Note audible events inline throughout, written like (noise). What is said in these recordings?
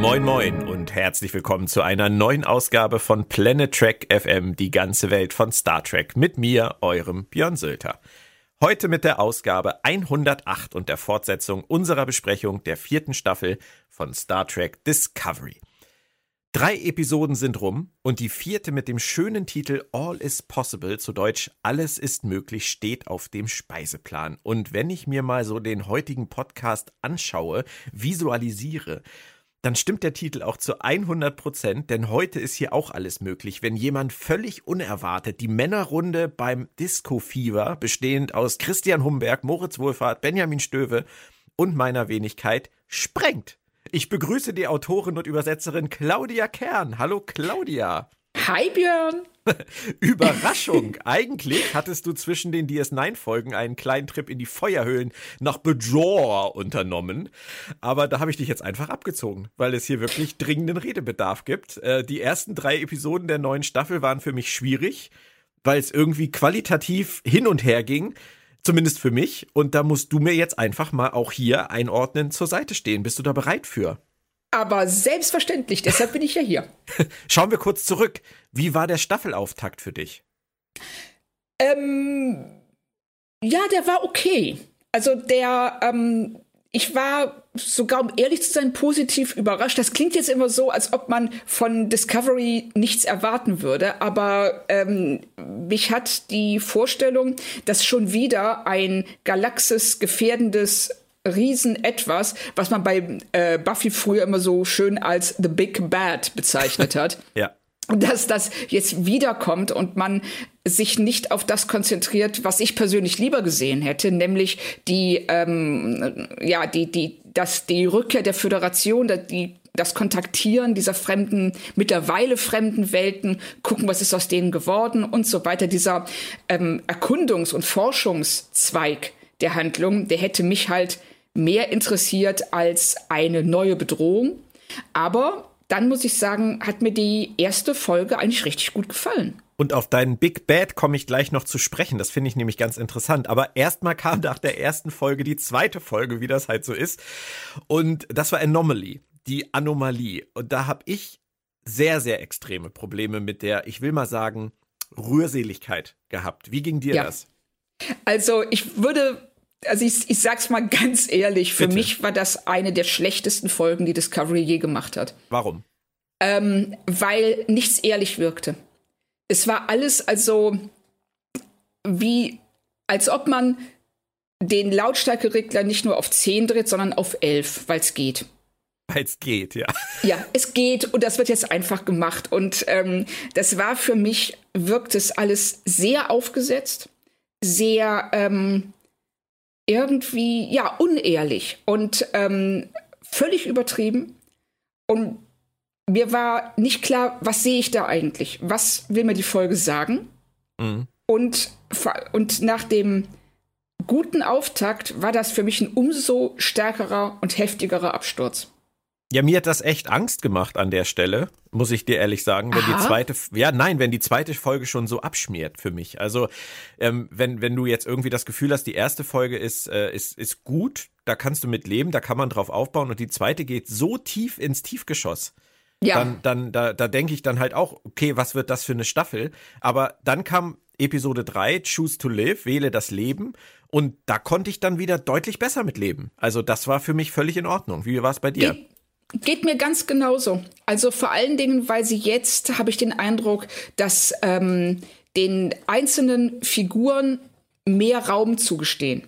Moin Moin und herzlich willkommen zu einer neuen Ausgabe von Planet Trek FM, die ganze Welt von Star Trek, mit mir, eurem Björn Sölter. Heute mit der Ausgabe 108 und der Fortsetzung unserer Besprechung der vierten Staffel von Star Trek Discovery. Drei Episoden sind rum und die vierte mit dem schönen Titel All is Possible, zu Deutsch Alles ist möglich, steht auf dem Speiseplan. Und wenn ich mir mal so den heutigen Podcast anschaue, visualisiere, dann stimmt der Titel auch zu 100 Prozent, denn heute ist hier auch alles möglich. Wenn jemand völlig unerwartet die Männerrunde beim Disco Fever, bestehend aus Christian Humberg, Moritz Wohlfahrt, Benjamin Stöwe und meiner Wenigkeit, sprengt. Ich begrüße die Autorin und Übersetzerin Claudia Kern. Hallo Claudia. Hi Björn. (laughs) Überraschung! Eigentlich hattest du zwischen den DS9-Folgen einen kleinen Trip in die Feuerhöhlen nach Bajor unternommen. Aber da habe ich dich jetzt einfach abgezogen, weil es hier wirklich dringenden Redebedarf gibt. Äh, die ersten drei Episoden der neuen Staffel waren für mich schwierig, weil es irgendwie qualitativ hin und her ging. Zumindest für mich. Und da musst du mir jetzt einfach mal auch hier einordnen zur Seite stehen. Bist du da bereit für? Aber selbstverständlich, deshalb bin ich ja hier. (laughs) Schauen wir kurz zurück. Wie war der Staffelauftakt für dich? Ähm, ja, der war okay. Also der, ähm, ich war sogar, um ehrlich zu sein, positiv überrascht. Das klingt jetzt immer so, als ob man von Discovery nichts erwarten würde, aber ähm, mich hat die Vorstellung, dass schon wieder ein Galaxis gefährdendes riesen etwas, was man bei äh, Buffy früher immer so schön als The Big Bad bezeichnet hat. (laughs) ja. Dass das jetzt wiederkommt und man sich nicht auf das konzentriert, was ich persönlich lieber gesehen hätte, nämlich die, ähm, ja, die, die, das, die Rückkehr der Föderation, die, das Kontaktieren dieser fremden, mittlerweile fremden Welten, gucken, was ist aus denen geworden und so weiter. Dieser ähm, Erkundungs- und Forschungszweig der Handlung, der hätte mich halt mehr interessiert als eine neue Bedrohung. Aber dann muss ich sagen, hat mir die erste Folge eigentlich richtig gut gefallen. Und auf deinen Big Bad komme ich gleich noch zu sprechen. Das finde ich nämlich ganz interessant. Aber erstmal kam nach der ersten Folge die zweite Folge, wie das halt so ist. Und das war Anomaly, die Anomalie. Und da habe ich sehr, sehr extreme Probleme mit der, ich will mal sagen, Rührseligkeit gehabt. Wie ging dir ja. das? Also ich würde also ich, ich sag's mal ganz ehrlich, für Bitte. mich war das eine der schlechtesten Folgen, die Discovery je gemacht hat. Warum? Ähm, weil nichts ehrlich wirkte. Es war alles also wie, als ob man den Lautstärkeregler nicht nur auf 10 dreht, sondern auf 11, weil es geht. Weil es geht, ja. Ja, es geht und das wird jetzt einfach gemacht. Und ähm, das war für mich, wirkt es alles sehr aufgesetzt, sehr ähm, irgendwie, ja, unehrlich und ähm, völlig übertrieben. Und mir war nicht klar, was sehe ich da eigentlich? Was will mir die Folge sagen? Mhm. Und, und nach dem guten Auftakt war das für mich ein umso stärkerer und heftigerer Absturz. Ja, mir hat das echt Angst gemacht an der Stelle, muss ich dir ehrlich sagen, wenn Aha. die zweite, ja, nein, wenn die zweite Folge schon so abschmiert für mich. Also, ähm, wenn, wenn du jetzt irgendwie das Gefühl hast, die erste Folge ist, äh, ist, ist gut, da kannst du mit leben, da kann man drauf aufbauen und die zweite geht so tief ins Tiefgeschoss. Ja. Dann, dann, da, da denke ich dann halt auch, okay, was wird das für eine Staffel? Aber dann kam Episode 3, Choose to Live, wähle das Leben. Und da konnte ich dann wieder deutlich besser mit leben. Also das war für mich völlig in Ordnung. Wie war es bei dir? Ich Geht mir ganz genauso. Also vor allen Dingen, weil sie jetzt, habe ich den Eindruck, dass ähm, den einzelnen Figuren mehr Raum zugestehen.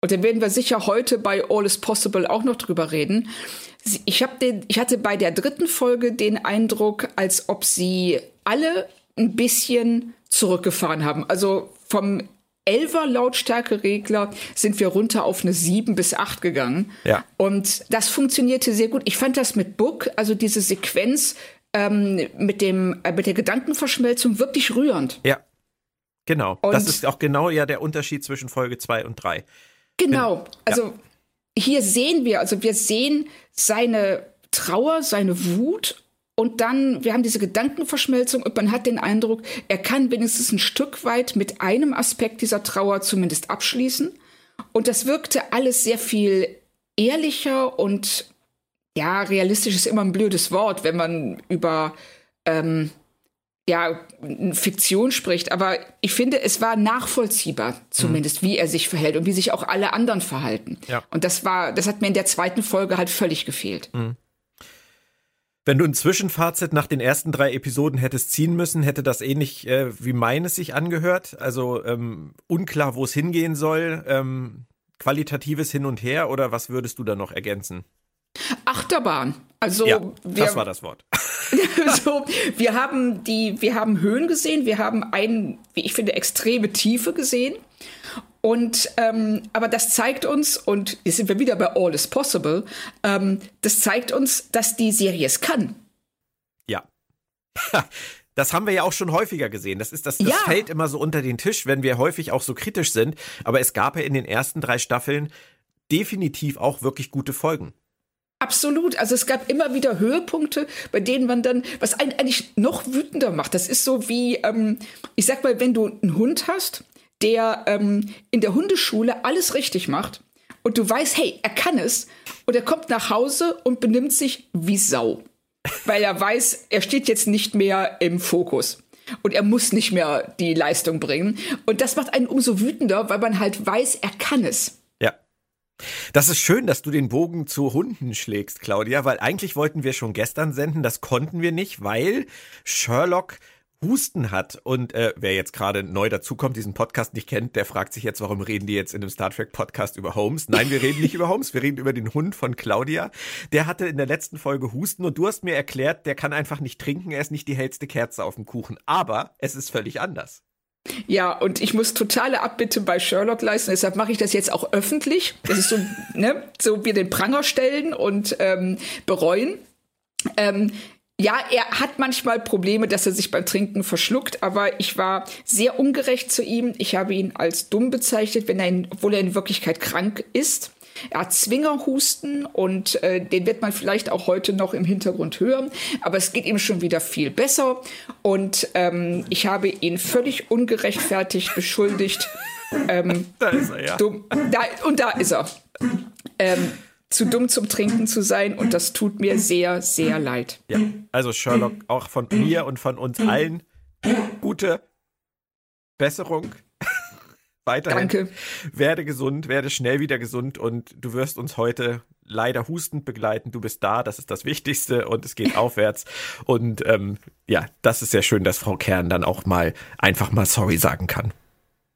Und da werden wir sicher heute bei All is Possible auch noch drüber reden. Ich, hab den, ich hatte bei der dritten Folge den Eindruck, als ob sie alle ein bisschen zurückgefahren haben. Also vom 11er Lautstärkeregler sind wir runter auf eine 7 bis 8 gegangen. Ja. Und das funktionierte sehr gut. Ich fand das mit Book, also diese Sequenz ähm, mit, dem, äh, mit der Gedankenverschmelzung wirklich rührend. Ja. Genau. Und das ist auch genau ja der Unterschied zwischen Folge 2 und 3. Genau. Bin, also ja. hier sehen wir, also wir sehen seine Trauer, seine Wut Und dann, wir haben diese Gedankenverschmelzung und man hat den Eindruck, er kann wenigstens ein Stück weit mit einem Aspekt dieser Trauer zumindest abschließen. Und das wirkte alles sehr viel ehrlicher und ja, realistisch ist immer ein blödes Wort, wenn man über ähm, ja, Fiktion spricht, aber ich finde, es war nachvollziehbar, zumindest, mhm. wie er sich verhält und wie sich auch alle anderen verhalten. Ja. Und das war, das hat mir in der zweiten Folge halt völlig gefehlt. Mhm. Wenn du ein Zwischenfazit nach den ersten drei Episoden hättest ziehen müssen, hätte das ähnlich äh, wie meines sich angehört. Also ähm, unklar, wo es hingehen soll, ähm, qualitatives Hin und Her oder was würdest du da noch ergänzen? Achterbahn. Also ja, wir, das war das Wort. (laughs) so, wir haben die, wir haben Höhen gesehen, wir haben einen, wie ich finde, extreme Tiefe gesehen. Und ähm, aber das zeigt uns, und jetzt sind wir wieder bei All is Possible, ähm, das zeigt uns, dass die Serie es kann. Ja. (laughs) Das haben wir ja auch schon häufiger gesehen. Das ist das, das ja. fällt immer so unter den Tisch, wenn wir häufig auch so kritisch sind. Aber es gab ja in den ersten drei Staffeln definitiv auch wirklich gute Folgen. Absolut. Also es gab immer wieder Höhepunkte, bei denen man dann, was einen eigentlich noch wütender macht. Das ist so wie, ähm, ich sag mal, wenn du einen Hund hast, der ähm, in der Hundeschule alles richtig macht und du weißt, hey, er kann es und er kommt nach Hause und benimmt sich wie Sau, weil er weiß, er steht jetzt nicht mehr im Fokus. Und er muss nicht mehr die Leistung bringen. Und das macht einen umso wütender, weil man halt weiß, er kann es. Das ist schön, dass du den Bogen zu Hunden schlägst, Claudia, weil eigentlich wollten wir schon gestern senden, das konnten wir nicht, weil Sherlock Husten hat. Und äh, wer jetzt gerade neu dazukommt, diesen Podcast nicht kennt, der fragt sich jetzt, warum reden die jetzt in einem Star Trek Podcast über Holmes? Nein, wir reden nicht über Holmes, wir reden über den Hund von Claudia. Der hatte in der letzten Folge Husten und du hast mir erklärt, der kann einfach nicht trinken, er ist nicht die hellste Kerze auf dem Kuchen. Aber es ist völlig anders. Ja, und ich muss totale Abbitte bei Sherlock leisten, deshalb mache ich das jetzt auch öffentlich. Das ist so, (laughs) ne, so wir den Pranger stellen und ähm, bereuen. Ähm, ja, er hat manchmal Probleme, dass er sich beim Trinken verschluckt, aber ich war sehr ungerecht zu ihm. Ich habe ihn als dumm bezeichnet, wenn er in, obwohl er in Wirklichkeit krank ist. Er hat Zwingerhusten und äh, den wird man vielleicht auch heute noch im Hintergrund hören, aber es geht ihm schon wieder viel besser und ähm, ich habe ihn völlig ungerechtfertigt beschuldigt. Ähm, (laughs) da ist er, ja. Dumm, da, und da ist er. Ähm, zu dumm zum Trinken zu sein und das tut mir sehr, sehr leid. Ja, also Sherlock, auch von mir und von uns allen gute Besserung (laughs) weiterhin. Danke. Werde gesund, werde schnell wieder gesund und du wirst uns heute leider hustend begleiten. Du bist da, das ist das Wichtigste und es geht aufwärts. Und ähm, ja, das ist sehr schön, dass Frau Kern dann auch mal einfach mal sorry sagen kann.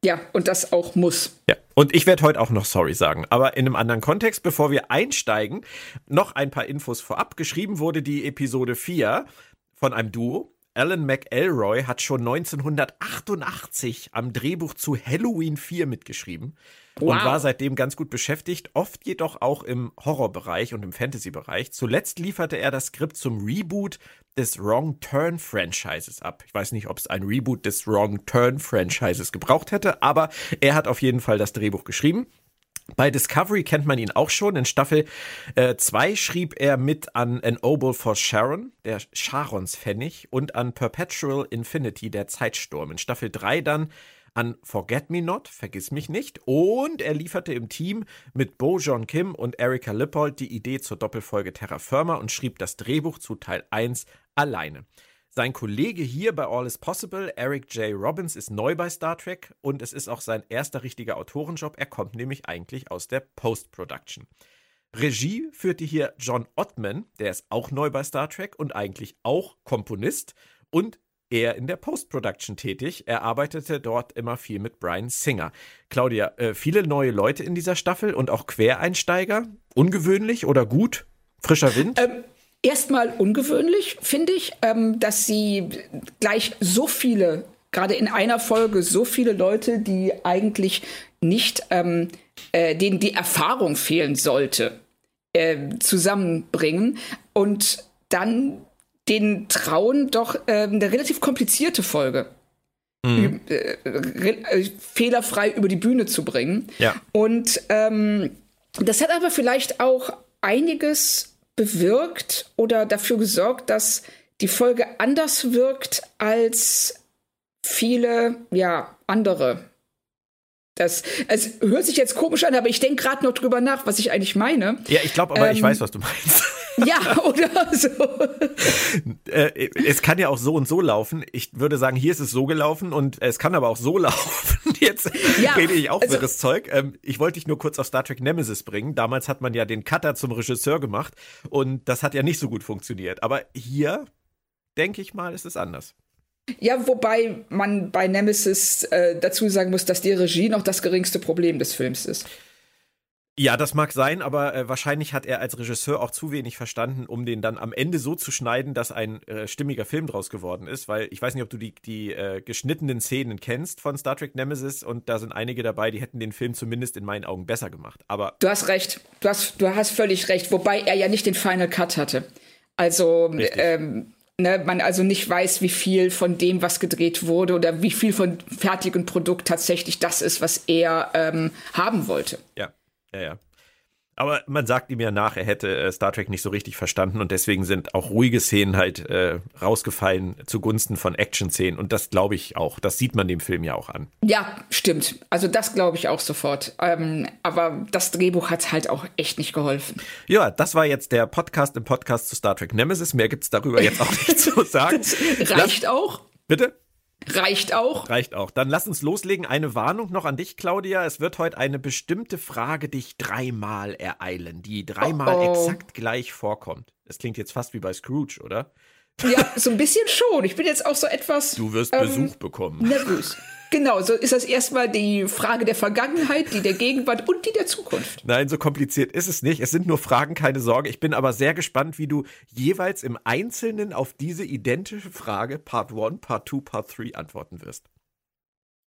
Ja, und das auch muss. Ja, und ich werde heute auch noch sorry sagen, aber in einem anderen Kontext. Bevor wir einsteigen, noch ein paar Infos vorab. Geschrieben wurde die Episode 4 von einem Duo, Alan McElroy hat schon 1988 am Drehbuch zu Halloween 4 mitgeschrieben wow. und war seitdem ganz gut beschäftigt, oft jedoch auch im Horrorbereich und im Fantasy-Bereich. Zuletzt lieferte er das Skript zum Reboot des Wrong Turn Franchises ab. Ich weiß nicht, ob es ein Reboot des Wrong Turn Franchises gebraucht hätte, aber er hat auf jeden Fall das Drehbuch geschrieben. Bei Discovery kennt man ihn auch schon. In Staffel 2 äh, schrieb er mit an An Oboe for Sharon, der Charons Pfennig, und an Perpetual Infinity, der Zeitsturm. In Staffel 3 dann an Forget Me Not, Vergiss mich nicht. Und er lieferte im Team mit Bo John Kim und Erika Lippold die Idee zur Doppelfolge Terra Firma und schrieb das Drehbuch zu Teil 1 alleine. Sein Kollege hier bei All is Possible, Eric J. Robbins, ist neu bei Star Trek und es ist auch sein erster richtiger Autorenjob. Er kommt nämlich eigentlich aus der Post-Production. Regie führte hier John Ottman, der ist auch neu bei Star Trek und eigentlich auch Komponist und er in der Post-Production tätig. Er arbeitete dort immer viel mit Brian Singer. Claudia, äh, viele neue Leute in dieser Staffel und auch Quereinsteiger. Ungewöhnlich oder gut? Frischer Wind? Ähm, erstmal ungewöhnlich, finde ich, ähm, dass sie gleich so viele, gerade in einer Folge, so viele Leute, die eigentlich nicht, ähm, äh, denen die Erfahrung fehlen sollte, äh, zusammenbringen und dann den trauen, doch äh, eine relativ komplizierte Folge. Mhm. Äh, äh, fehlerfrei über die Bühne zu bringen. Ja. Und ähm, das hat aber vielleicht auch einiges bewirkt oder dafür gesorgt, dass die Folge anders wirkt als viele, ja, andere. Das, es hört sich jetzt komisch an, aber ich denke gerade noch drüber nach, was ich eigentlich meine. Ja, ich glaube aber, ähm, ich weiß, was du meinst. Ja, oder so. äh, es kann ja auch so und so laufen. Ich würde sagen, hier ist es so gelaufen und es kann aber auch so (laughs) laufen. Jetzt ja, rede ich auch also, wirres Zeug. Ähm, ich wollte dich nur kurz auf Star Trek Nemesis bringen. Damals hat man ja den Cutter zum Regisseur gemacht und das hat ja nicht so gut funktioniert. Aber hier, denke ich mal, ist es anders. Ja, wobei man bei Nemesis äh, dazu sagen muss, dass die Regie noch das geringste Problem des Films ist. Ja, das mag sein, aber äh, wahrscheinlich hat er als Regisseur auch zu wenig verstanden, um den dann am Ende so zu schneiden, dass ein äh, stimmiger Film draus geworden ist. Weil ich weiß nicht, ob du die, die äh, geschnittenen Szenen kennst von Star Trek Nemesis und da sind einige dabei, die hätten den Film zumindest in meinen Augen besser gemacht. Aber du hast recht, du hast, du hast völlig recht, wobei er ja nicht den Final Cut hatte. Also ähm, ne, man also nicht weiß, wie viel von dem, was gedreht wurde oder wie viel von fertigem Produkt tatsächlich das ist, was er ähm, haben wollte. Ja, ja, ja. Aber man sagt ihm ja nach, er hätte äh, Star Trek nicht so richtig verstanden und deswegen sind auch ruhige Szenen halt äh, rausgefallen zugunsten von Action-Szenen. Und das glaube ich auch. Das sieht man dem Film ja auch an. Ja, stimmt. Also das glaube ich auch sofort. Ähm, aber das Drehbuch hat halt auch echt nicht geholfen. Ja, das war jetzt der Podcast im Podcast zu Star Trek Nemesis. Mehr gibt es darüber jetzt auch nicht (laughs) zu sagen. reicht Lass, auch. Bitte? Reicht auch. Reicht auch. Dann lass uns loslegen. Eine Warnung noch an dich, Claudia. Es wird heute eine bestimmte Frage dich dreimal ereilen, die dreimal oh oh. exakt gleich vorkommt. Es klingt jetzt fast wie bei Scrooge, oder? Ja, so ein bisschen schon. Ich bin jetzt auch so etwas. Du wirst ähm, Besuch bekommen. Nervös. Genau, so ist das erstmal die Frage der Vergangenheit, die der Gegenwart und die der Zukunft. Nein, so kompliziert ist es nicht. Es sind nur Fragen, keine Sorge. Ich bin aber sehr gespannt, wie du jeweils im Einzelnen auf diese identische Frage Part 1, Part 2, Part 3 antworten wirst.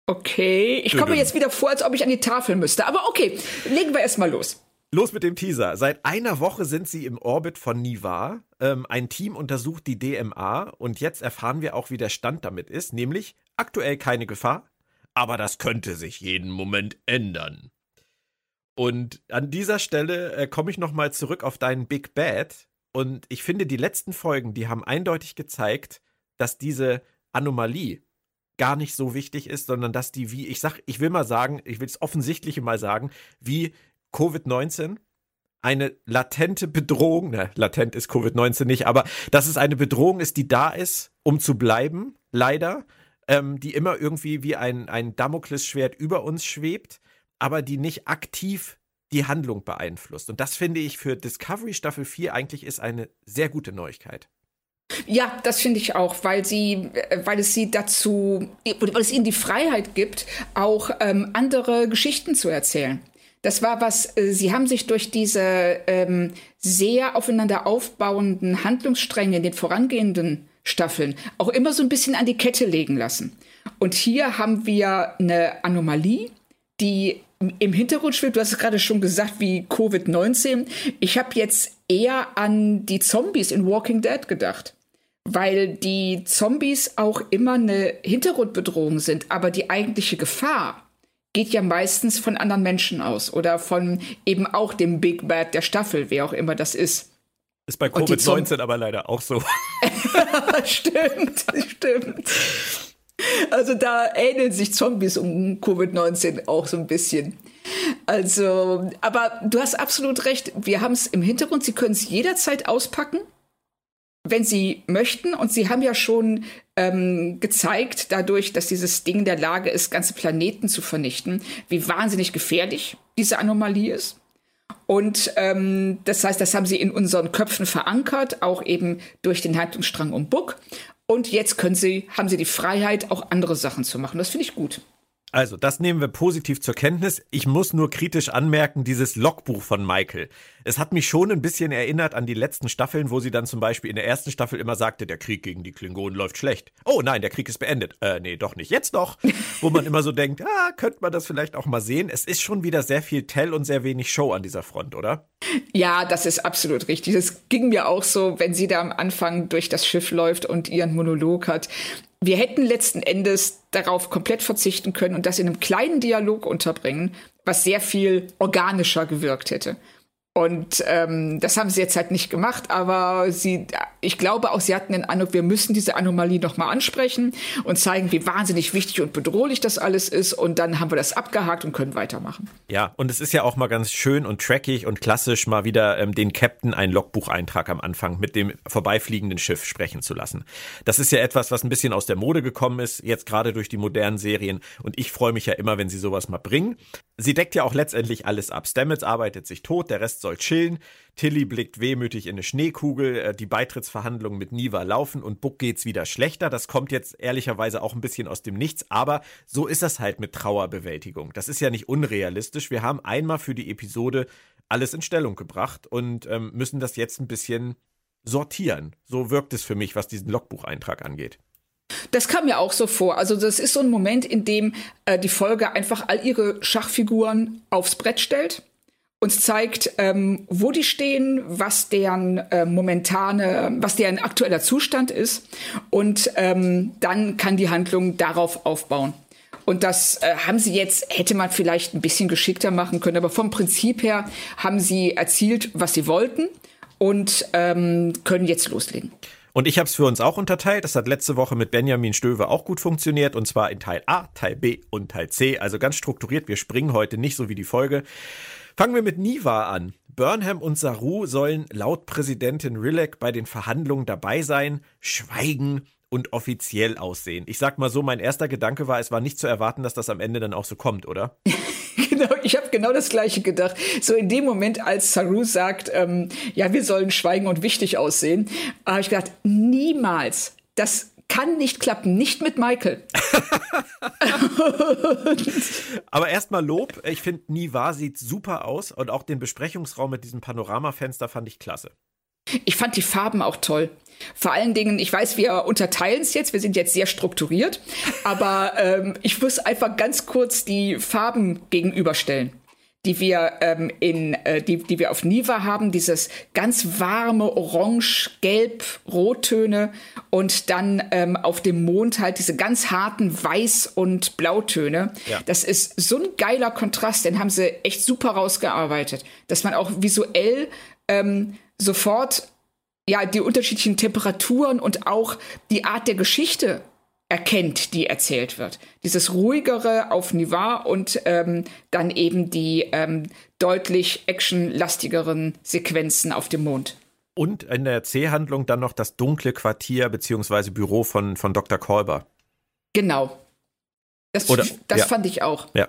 Okay, ich komme mir jetzt wieder vor, als ob ich an die Tafel müsste. Aber okay, legen wir erstmal los. Los mit dem Teaser. Seit einer Woche sind sie im Orbit von Nivar. Ähm, ein Team untersucht die DMA und jetzt erfahren wir auch, wie der Stand damit ist, nämlich aktuell keine Gefahr, aber das könnte sich jeden Moment ändern. Und an dieser Stelle äh, komme ich nochmal zurück auf deinen Big Bad. Und ich finde, die letzten Folgen, die haben eindeutig gezeigt, dass diese Anomalie gar nicht so wichtig ist, sondern dass die wie, ich sag, ich will mal sagen, ich will es offensichtliche mal sagen, wie Covid-19 eine latente Bedrohung, na, latent ist Covid-19 nicht, aber dass es eine Bedrohung ist, die da ist, um zu bleiben, leider, ähm, die immer irgendwie wie ein, ein Damoklesschwert über uns schwebt, aber die nicht aktiv die Handlung beeinflusst. Und das finde ich für Discovery Staffel 4 eigentlich ist eine sehr gute Neuigkeit. Ja, das finde ich auch, weil sie, äh, weil es sie dazu, weil es ihnen die Freiheit gibt, auch ähm, andere Geschichten zu erzählen. Das war was, äh, sie haben sich durch diese ähm, sehr aufeinander aufbauenden Handlungsstränge in den vorangehenden Staffeln auch immer so ein bisschen an die Kette legen lassen. Und hier haben wir eine Anomalie, die im Hintergrund schwebt. Du hast es gerade schon gesagt, wie Covid-19. Ich habe jetzt eher an die Zombies in Walking Dead gedacht. Weil die Zombies auch immer eine Hintergrundbedrohung sind, aber die eigentliche Gefahr geht ja meistens von anderen Menschen aus oder von eben auch dem Big Bad der Staffel, wer auch immer das ist. Ist bei Covid-19 aber leider auch so. (laughs) (laughs) stimmt, stimmt. Also da ähneln sich Zombies um Covid-19 auch so ein bisschen. Also, aber du hast absolut recht. Wir haben es im Hintergrund. Sie können es jederzeit auspacken wenn sie möchten. Und sie haben ja schon ähm, gezeigt, dadurch, dass dieses Ding in der Lage ist, ganze Planeten zu vernichten, wie wahnsinnig gefährlich diese Anomalie ist. Und ähm, das heißt, das haben sie in unseren Köpfen verankert, auch eben durch den Handlungsstrang um Book. Und jetzt können sie, haben sie die Freiheit, auch andere Sachen zu machen. Das finde ich gut. Also, das nehmen wir positiv zur Kenntnis. Ich muss nur kritisch anmerken, dieses Logbuch von Michael. Es hat mich schon ein bisschen erinnert an die letzten Staffeln, wo sie dann zum Beispiel in der ersten Staffel immer sagte, der Krieg gegen die Klingonen läuft schlecht. Oh nein, der Krieg ist beendet. Äh, nee, doch nicht. Jetzt noch. Wo man immer so denkt, (laughs) ah, könnte man das vielleicht auch mal sehen. Es ist schon wieder sehr viel Tell und sehr wenig Show an dieser Front, oder? Ja, das ist absolut richtig. Es ging mir auch so, wenn sie da am Anfang durch das Schiff läuft und ihren Monolog hat wir hätten letzten Endes darauf komplett verzichten können und das in einem kleinen Dialog unterbringen, was sehr viel organischer gewirkt hätte. Und ähm, das haben sie jetzt halt nicht gemacht, aber sie, ich glaube auch, sie hatten den Eindruck, wir müssen diese Anomalie nochmal ansprechen und zeigen, wie wahnsinnig wichtig und bedrohlich das alles ist. Und dann haben wir das abgehakt und können weitermachen. Ja, und es ist ja auch mal ganz schön und trackig und klassisch, mal wieder ähm, den Captain einen Logbucheintrag am Anfang mit dem vorbeifliegenden Schiff sprechen zu lassen. Das ist ja etwas, was ein bisschen aus der Mode gekommen ist, jetzt gerade durch die modernen Serien. Und ich freue mich ja immer, wenn sie sowas mal bringen. Sie deckt ja auch letztendlich alles ab. Stamets arbeitet sich tot, der Rest soll chillen. Tilly blickt wehmütig in eine Schneekugel. Äh, die Beitrittsverhandlungen mit Niva laufen und Buck geht's wieder schlechter. Das kommt jetzt ehrlicherweise auch ein bisschen aus dem Nichts, aber so ist das halt mit Trauerbewältigung. Das ist ja nicht unrealistisch. Wir haben einmal für die Episode alles in Stellung gebracht und ähm, müssen das jetzt ein bisschen sortieren. So wirkt es für mich, was diesen Logbucheintrag angeht. Das kam mir auch so vor. Also das ist so ein Moment, in dem äh, die Folge einfach all ihre Schachfiguren aufs Brett stellt uns zeigt, ähm, wo die stehen, was deren äh, momentane, was deren aktueller Zustand ist. Und ähm, dann kann die Handlung darauf aufbauen. Und das äh, haben sie jetzt, hätte man vielleicht ein bisschen geschickter machen können, aber vom Prinzip her haben sie erzielt, was sie wollten und ähm, können jetzt loslegen. Und ich habe es für uns auch unterteilt. Das hat letzte Woche mit Benjamin Stöwe auch gut funktioniert. Und zwar in Teil A, Teil B und Teil C. Also ganz strukturiert. Wir springen heute nicht so wie die Folge. Fangen wir mit Niva an. Burnham und Saru sollen laut Präsidentin Rilek bei den Verhandlungen dabei sein, schweigen und offiziell aussehen. Ich sag mal so, mein erster Gedanke war, es war nicht zu erwarten, dass das am Ende dann auch so kommt, oder? (laughs) genau, ich habe genau das gleiche gedacht. So in dem Moment, als Saru sagt, ähm, ja, wir sollen schweigen und wichtig aussehen, habe ich gedacht, niemals. Das kann nicht klappen, nicht mit Michael. (laughs) Aber erstmal Lob. Ich finde, Niva sieht super aus und auch den Besprechungsraum mit diesem Panoramafenster fand ich klasse. Ich fand die Farben auch toll. Vor allen Dingen, ich weiß, wir unterteilen es jetzt, wir sind jetzt sehr strukturiert, aber ähm, ich muss einfach ganz kurz die Farben gegenüberstellen die wir ähm, in äh, die die wir auf Niva haben, dieses ganz warme Orange, Gelb, Rottöne und dann ähm, auf dem Mond halt diese ganz harten Weiß und Blautöne. Ja. Das ist so ein geiler Kontrast, den haben sie echt super rausgearbeitet, dass man auch visuell ähm, sofort ja die unterschiedlichen Temperaturen und auch die Art der Geschichte erkennt, die erzählt wird. Dieses ruhigere auf Nivar und ähm, dann eben die ähm, deutlich actionlastigeren Sequenzen auf dem Mond. Und in der C-Handlung dann noch das dunkle Quartier bzw. Büro von, von Dr. Kolber. Genau. Das, Oder, das ja. fand ich auch. Ja,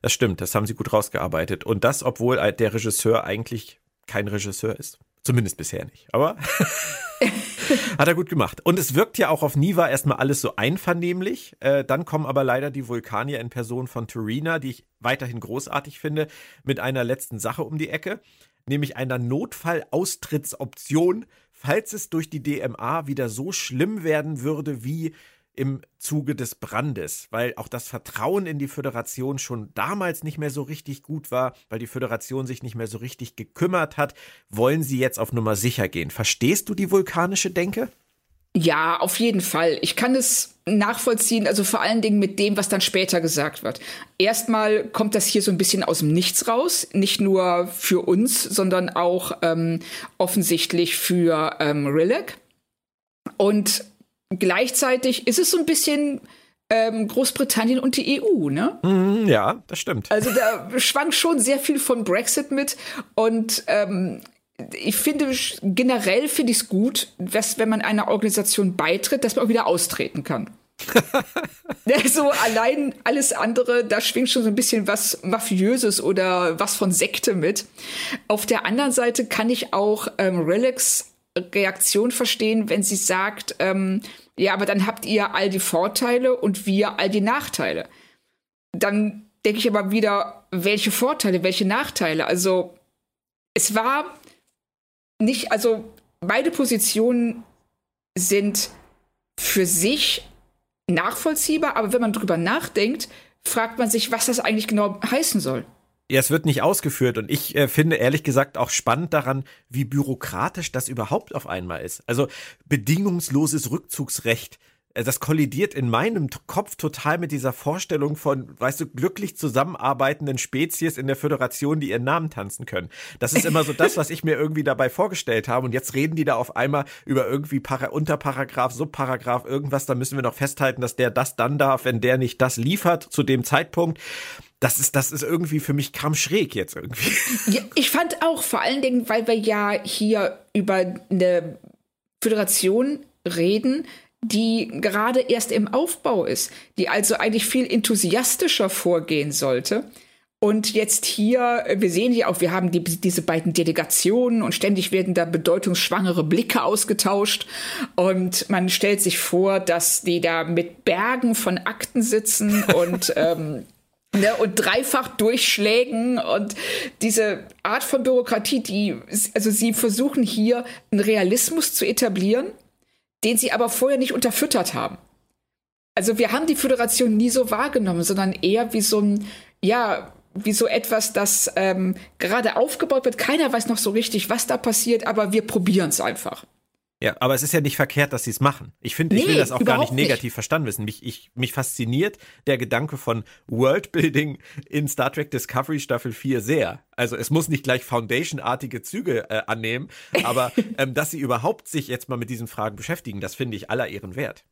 das stimmt. Das haben sie gut rausgearbeitet. Und das, obwohl der Regisseur eigentlich kein Regisseur ist. Zumindest bisher nicht. Aber (laughs) hat er gut gemacht. Und es wirkt ja auch auf Niva erstmal alles so einvernehmlich. Äh, dann kommen aber leider die Vulkanier in Person von Turina, die ich weiterhin großartig finde, mit einer letzten Sache um die Ecke, nämlich einer Notfallaustrittsoption, falls es durch die DMA wieder so schlimm werden würde wie im Zuge des Brandes, weil auch das Vertrauen in die Föderation schon damals nicht mehr so richtig gut war, weil die Föderation sich nicht mehr so richtig gekümmert hat, wollen sie jetzt auf Nummer sicher gehen. Verstehst du die vulkanische Denke? Ja, auf jeden Fall. Ich kann es nachvollziehen, also vor allen Dingen mit dem, was dann später gesagt wird. Erstmal kommt das hier so ein bisschen aus dem Nichts raus, nicht nur für uns, sondern auch ähm, offensichtlich für ähm, Rilek. Und gleichzeitig ist es so ein bisschen ähm, Großbritannien und die EU, ne? Mm, ja, das stimmt. Also da schwang schon sehr viel von Brexit mit und ähm, ich finde generell finde ich es gut, dass wenn man einer Organisation beitritt, dass man auch wieder austreten kann. (laughs) so allein alles andere, da schwingt schon so ein bisschen was Mafiöses oder was von Sekte mit. Auf der anderen Seite kann ich auch ähm, Relax Reaktion verstehen, wenn sie sagt, ähm, ja, aber dann habt ihr all die Vorteile und wir all die Nachteile. Dann denke ich aber wieder, welche Vorteile, welche Nachteile? Also es war nicht, also beide Positionen sind für sich nachvollziehbar, aber wenn man drüber nachdenkt, fragt man sich, was das eigentlich genau heißen soll. Ja, es wird nicht ausgeführt und ich äh, finde ehrlich gesagt auch spannend daran, wie bürokratisch das überhaupt auf einmal ist. Also bedingungsloses Rückzugsrecht äh, das kollidiert in meinem Kopf total mit dieser Vorstellung von, weißt du, glücklich zusammenarbeitenden Spezies in der Föderation, die ihren Namen tanzen können. Das ist immer so das, was ich mir irgendwie dabei vorgestellt habe. Und jetzt reden die da auf einmal über irgendwie Para Unterparagraph, Subparagraph, irgendwas. Da müssen wir noch festhalten, dass der das dann darf, wenn der nicht das liefert zu dem Zeitpunkt das ist, das ist irgendwie für mich kram schräg jetzt irgendwie. (laughs) Ja, ich fand auch, vor allen Dingen, weil wir ja hier über eine Föderation reden, die gerade erst im Aufbau ist, die also eigentlich viel enthusiastischer vorgehen sollte. Und jetzt hier, wir sehen hier auch, wir haben die, diese beiden Delegationen und ständig werden da bedeutungsschwangere Blicke ausgetauscht. Und man stellt sich vor, dass die da mit Bergen von Akten sitzen und (laughs) ähm, Ne, und dreifach durchschlägen und diese Art von Bürokratie, die, also sie versuchen hier einen Realismus zu etablieren, den sie aber vorher nicht unterfüttert haben. Also wir haben die Föderation nie so wahrgenommen, sondern eher wie so ein, ja, wie so etwas, das ähm, gerade aufgebaut wird. Keiner weiß noch so richtig, was da passiert, aber wir probieren es einfach. Ja, aber es ist ja nicht verkehrt, dass sie es machen. Ich finde, nee, ich will das auch gar nicht negativ nicht. verstanden wissen. Mich, ich, mich fasziniert der Gedanke von Worldbuilding in Star Trek Discovery Staffel 4 sehr. Also es muss nicht gleich Foundation-artige Züge äh, annehmen, aber (laughs) ähm, dass sie überhaupt sich jetzt mal mit diesen Fragen beschäftigen, das finde ich aller Ehren wert.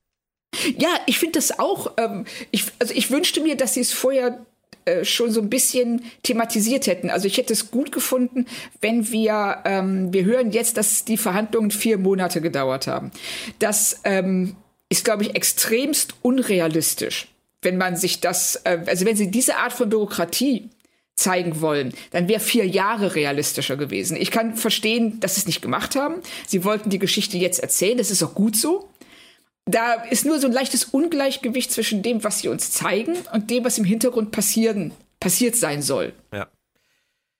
Ja, ich finde das auch. Ähm, ich, also ich wünschte mir, dass sie es vorher äh, schon so ein bisschen thematisiert hätten. Also ich hätte es gut gefunden, wenn wir, ähm, wir hören jetzt, dass die Verhandlungen vier Monate gedauert haben. Das ähm, ist, glaube ich, extremst unrealistisch, wenn man sich das, äh, also wenn sie diese Art von Bürokratie zeigen wollen, dann wäre vier Jahre realistischer gewesen. Ich kann verstehen, dass sie es nicht gemacht haben. Sie wollten die Geschichte jetzt erzählen, das ist auch gut so da ist nur so ein leichtes Ungleichgewicht zwischen dem, was sie uns zeigen und dem, was im Hintergrund passieren, passiert sein soll. Ja.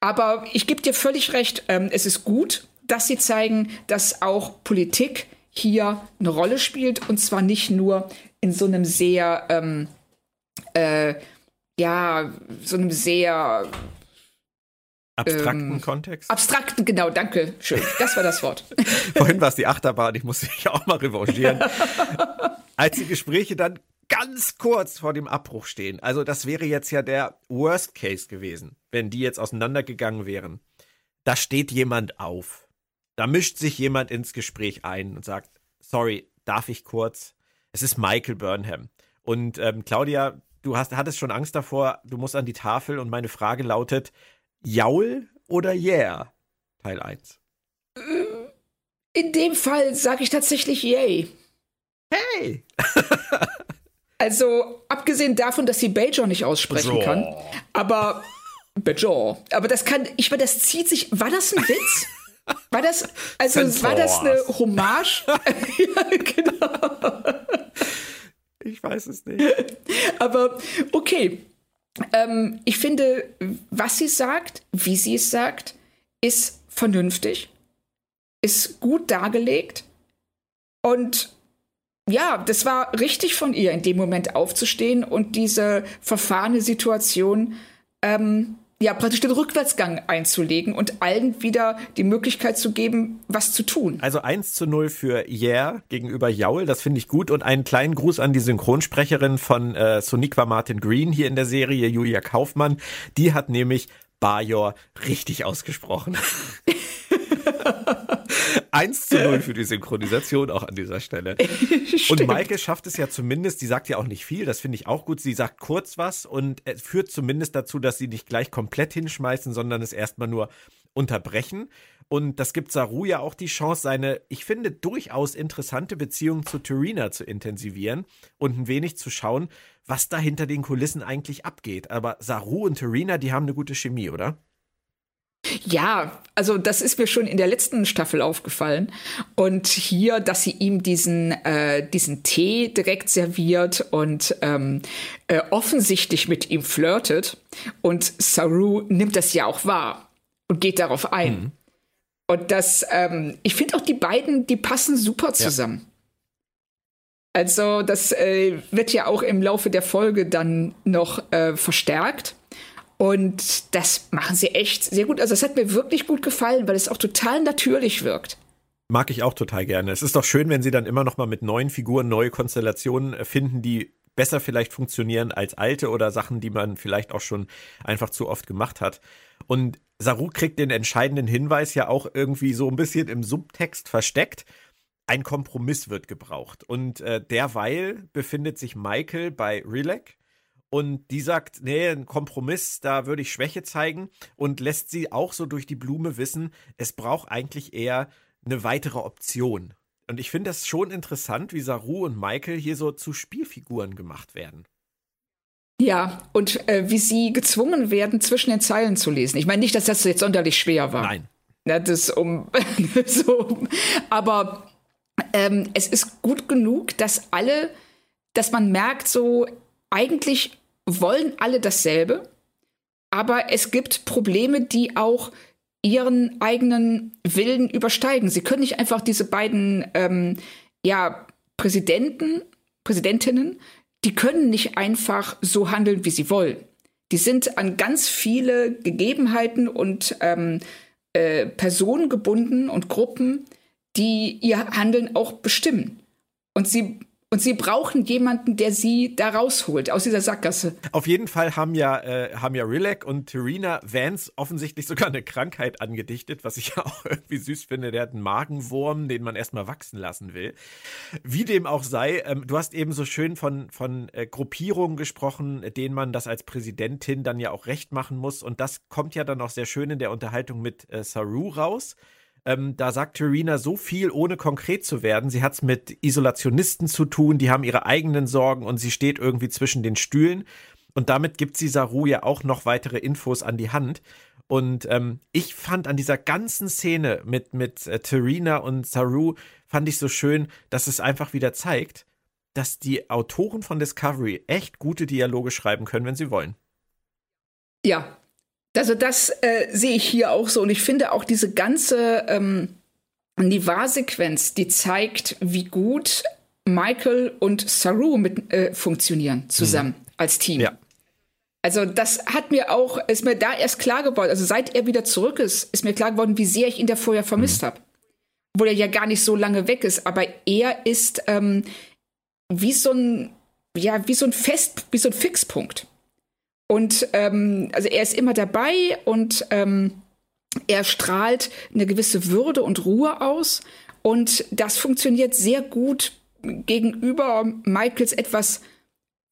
Aber ich gebe dir völlig recht, ähm, es ist gut, dass sie zeigen, dass auch Politik hier eine Rolle spielt und zwar nicht nur in so einem sehr, ähm, äh, ja, so einem sehr Abstrakten ähm, Kontext? Abstrakten, genau, danke. Schön. Das war das Wort. (laughs) Vorhin war es die Achterbahn, ich muss mich auch mal revanchieren. (laughs) Als die Gespräche dann ganz kurz vor dem Abbruch stehen, also das wäre jetzt ja der Worst Case gewesen, wenn die jetzt auseinandergegangen wären. Da steht jemand auf. Da mischt sich jemand ins Gespräch ein und sagt, sorry, darf ich kurz? Es ist Michael Burnham. Und ähm, Claudia, du hast, hattest schon Angst davor, du musst an die Tafel und meine Frage lautet, Jaul oder Yeah? Teil 1. In dem Fall sage ich tatsächlich Yay. Hey! (laughs) also, abgesehen davon, dass sie Bajor nicht aussprechen so. kann, aber Bajor. Aber das kann, ich meine, das zieht sich. War das ein Witz? War das, also Sensors. war das eine Hommage? (laughs) ja, genau. Ich weiß es nicht. Aber okay. Ähm, ich finde, was sie sagt, wie sie es sagt, ist vernünftig, ist gut dargelegt. Und ja, das war richtig von ihr, in dem Moment aufzustehen und diese verfahrene Situation ähm, ja, praktisch den Rückwärtsgang einzulegen und allen wieder die Möglichkeit zu geben, was zu tun. Also 1 zu 0 für Yeah gegenüber Jaul, das finde ich gut. Und einen kleinen Gruß an die Synchronsprecherin von äh, Soniqua Martin Green hier in der Serie, Julia Kaufmann. Die hat nämlich Bajor richtig ausgesprochen. (laughs) 1 zu 0 für die Synchronisation auch an dieser Stelle. (laughs) und Maike schafft es ja zumindest, sie sagt ja auch nicht viel, das finde ich auch gut. Sie sagt kurz was und es führt zumindest dazu, dass sie nicht gleich komplett hinschmeißen, sondern es erstmal nur unterbrechen. Und das gibt Saru ja auch die Chance, seine, ich finde, durchaus interessante Beziehung zu Turina zu intensivieren und ein wenig zu schauen, was da hinter den Kulissen eigentlich abgeht. Aber Saru und Turina, die haben eine gute Chemie, oder? Ja, also das ist mir schon in der letzten Staffel aufgefallen. Und hier, dass sie ihm diesen, äh, diesen Tee direkt serviert und ähm, äh, offensichtlich mit ihm flirtet. Und Saru nimmt das ja auch wahr und geht darauf ein. Mhm. Und das, ähm, ich finde auch die beiden, die passen super zusammen. Ja. Also das äh, wird ja auch im Laufe der Folge dann noch äh, verstärkt. Und das machen sie echt sehr gut. Also es hat mir wirklich gut gefallen, weil es auch total natürlich wirkt. Mag ich auch total gerne. Es ist doch schön, wenn sie dann immer noch mal mit neuen Figuren neue Konstellationen äh, finden, die besser vielleicht funktionieren als alte oder Sachen, die man vielleicht auch schon einfach zu oft gemacht hat. Und Saru kriegt den entscheidenden Hinweis ja auch irgendwie so ein bisschen im Subtext versteckt. Ein Kompromiss wird gebraucht. Und äh, derweil befindet sich Michael bei Rilek und die sagt, nee, ein Kompromiss, da würde ich Schwäche zeigen und lässt sie auch so durch die Blume wissen, es braucht eigentlich eher eine weitere Option. Und ich finde das schon interessant, wie Saru und Michael hier so zu Spielfiguren gemacht werden. Ja, und äh, wie sie gezwungen werden, zwischen den Zeilen zu lesen. Ich meine nicht, dass das jetzt sonderlich schwer war. Nein. Ja, das um (laughs) so, aber ähm, es ist gut genug, dass alle, dass man merkt, so eigentlich wollen alle dasselbe, aber es gibt Probleme, die auch ihren eigenen Willen übersteigen. Sie können nicht einfach diese beiden ähm, ja, Präsidenten, Präsidentinnen, die können nicht einfach so handeln, wie sie wollen. Die sind an ganz viele Gegebenheiten und ähm, äh, Personen gebunden und Gruppen, die ihr Handeln auch bestimmen. Und sie und sie brauchen jemanden, der sie da rausholt aus dieser Sackgasse. Auf jeden Fall haben ja, äh, haben ja Rilek und Terina Vance offensichtlich sogar eine Krankheit angedichtet, was ich ja (laughs) auch irgendwie süß finde. Der hat einen Magenwurm, den man erstmal wachsen lassen will. Wie dem auch sei, ähm, du hast eben so schön von, von äh, Gruppierungen gesprochen, denen man das als Präsidentin dann ja auch recht machen muss. Und das kommt ja dann auch sehr schön in der Unterhaltung mit äh, Saru raus ähm, da sagt Terina so viel, ohne konkret zu werden. Sie hat es mit Isolationisten zu tun, die haben ihre eigenen Sorgen und sie steht irgendwie zwischen den Stühlen. Und damit gibt sie Saru ja auch noch weitere Infos an die Hand. Und ähm, ich fand an dieser ganzen Szene mit, mit äh, Terina und Saru, fand ich so schön, dass es einfach wieder zeigt, dass die Autoren von Discovery echt gute Dialoge schreiben können, wenn sie wollen. Ja, also das äh, sehe ich hier auch so. Und ich finde auch diese ganze ähm, Nivar-Sequenz, die zeigt, wie gut Michael und Saru mit, äh, funktionieren zusammen mhm. als Team. Ja. Also das hat mir auch, ist mir da erst klar geworden, also seit er wieder zurück ist, ist mir klar geworden, wie sehr ich ihn da vorher vermisst mhm. habe. Obwohl er ja gar nicht so lange weg ist, aber er ist ähm, wie so ein, ja, wie so ein Fest, wie so ein Fixpunkt. Und ähm, also er ist immer dabei und ähm, er strahlt eine gewisse Würde und Ruhe aus. Und das funktioniert sehr gut gegenüber Michaels etwas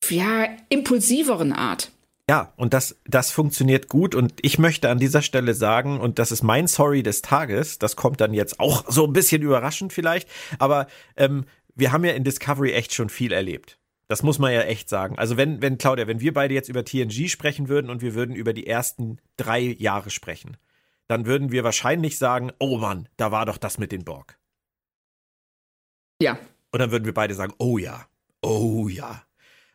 ja, impulsiveren Art. Ja, und das, das funktioniert gut. Und ich möchte an dieser Stelle sagen, und das ist mein Sorry des Tages, das kommt dann jetzt auch so ein bisschen überraschend vielleicht, aber ähm, wir haben ja in Discovery echt schon viel erlebt. Das muss man ja echt sagen. Also wenn, wenn, Claudia, wenn wir beide jetzt über TNG sprechen würden und wir würden über die ersten drei Jahre sprechen, dann würden wir wahrscheinlich sagen, oh Mann, da war doch das mit den Borg. Ja. Und dann würden wir beide sagen, oh ja, oh ja.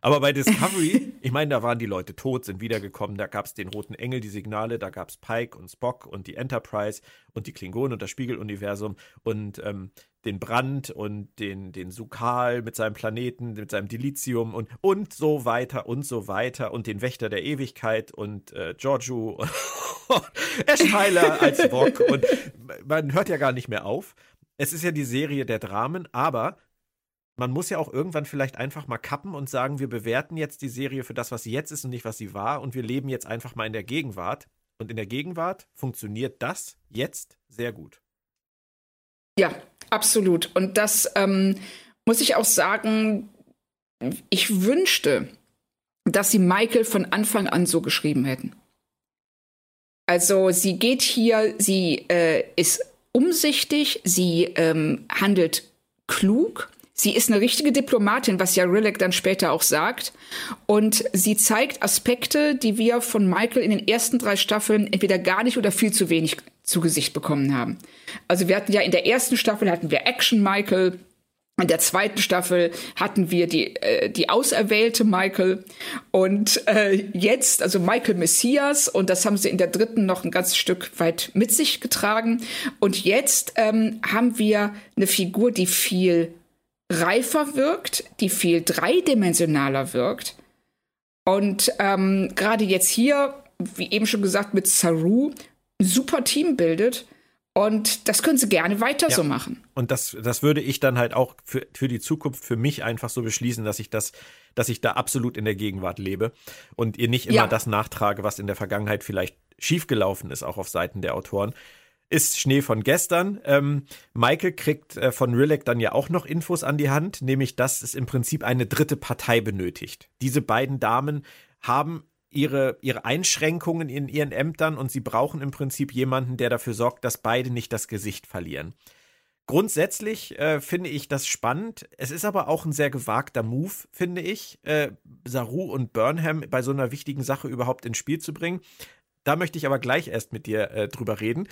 Aber bei Discovery, (laughs) ich meine, da waren die Leute tot, sind wiedergekommen, da gab es den roten Engel, die Signale, da gab es Pike und Spock und die Enterprise und die Klingonen und das Spiegeluniversum und ähm, den Brand und den, den Sukal mit seinem Planeten, mit seinem Dilithium und, und so weiter und so weiter und den Wächter der Ewigkeit und äh, Giorgio (laughs) und Eschweiler als Bock und man hört ja gar nicht mehr auf. Es ist ja die Serie der Dramen, aber man muss ja auch irgendwann vielleicht einfach mal kappen und sagen, wir bewerten jetzt die Serie für das, was sie jetzt ist und nicht, was sie war und wir leben jetzt einfach mal in der Gegenwart. Und in der Gegenwart funktioniert das jetzt sehr gut. Ja, absolut. Und das ähm, muss ich auch sagen, ich wünschte, dass sie Michael von Anfang an so geschrieben hätten. Also sie geht hier, sie äh, ist umsichtig, sie ähm, handelt klug, sie ist eine richtige Diplomatin, was ja Rilek dann später auch sagt. Und sie zeigt Aspekte, die wir von Michael in den ersten drei Staffeln entweder gar nicht oder viel zu wenig zu Gesicht bekommen haben. Also wir hatten ja in der ersten Staffel hatten wir Action Michael, in der zweiten Staffel hatten wir die, äh, die auserwählte Michael und äh, jetzt, also Michael Messias und das haben sie in der dritten noch ein ganzes Stück weit mit sich getragen. Und jetzt ähm, haben wir eine Figur, die viel reifer wirkt, die viel dreidimensionaler wirkt. Und ähm, gerade jetzt hier, wie eben schon gesagt, mit Saru, super Team bildet Und das können sie gerne weiter ja. so machen. Und das, das würde ich dann halt auch für, für die Zukunft für mich einfach so beschließen, dass ich das, dass ich da absolut in der Gegenwart lebe und ihr nicht immer ja. das nachtrage, was in der Vergangenheit vielleicht schiefgelaufen ist, auch auf Seiten der Autoren. Ist Schnee von gestern. Ähm, Michael kriegt äh, von Rilek dann ja auch noch Infos an die Hand, nämlich dass es im Prinzip eine dritte Partei benötigt. Diese beiden Damen haben ihre, ihre Einschränkungen in ihren Ämtern und sie brauchen im Prinzip jemanden, der dafür sorgt, dass beide nicht das Gesicht verlieren. Grundsätzlich äh, finde ich das spannend. Es ist aber auch ein sehr gewagter Move, finde ich, äh, Saru und Burnham bei so einer wichtigen Sache überhaupt ins Spiel zu bringen. Da möchte ich aber gleich erst mit dir äh, drüber reden.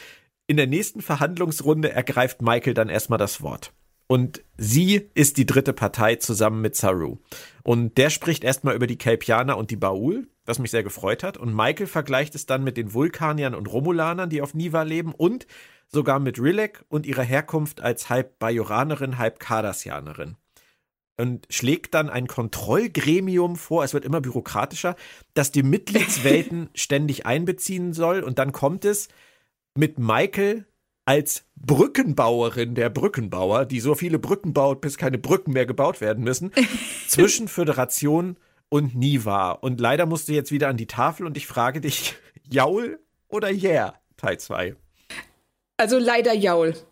In der nächsten Verhandlungsrunde ergreift Michael dann erstmal das Wort. Und sie ist die dritte Partei zusammen mit Saru. Und der spricht erstmal über die Kelpianer und die Baul, was mich sehr gefreut hat. Und Michael vergleicht es dann mit den Vulkaniern und Romulanern, die auf Niva leben und sogar mit Rilek und ihrer Herkunft als halb Bajoranerin, halb Cardassianerin. Und schlägt dann ein Kontrollgremium vor, es wird immer bürokratischer, das die Mitgliedswelten (laughs) ständig einbeziehen soll. Und dann kommt es mit Michael als Brückenbauerin der Brückenbauer, die so viele Brücken baut, bis keine Brücken mehr gebaut werden müssen, (laughs) zwischen Föderation und Niva. Und leider musst du jetzt wieder an die Tafel und ich frage dich, (laughs) Jaul oder Yeah, Teil 2? Also leider Jaul. (laughs)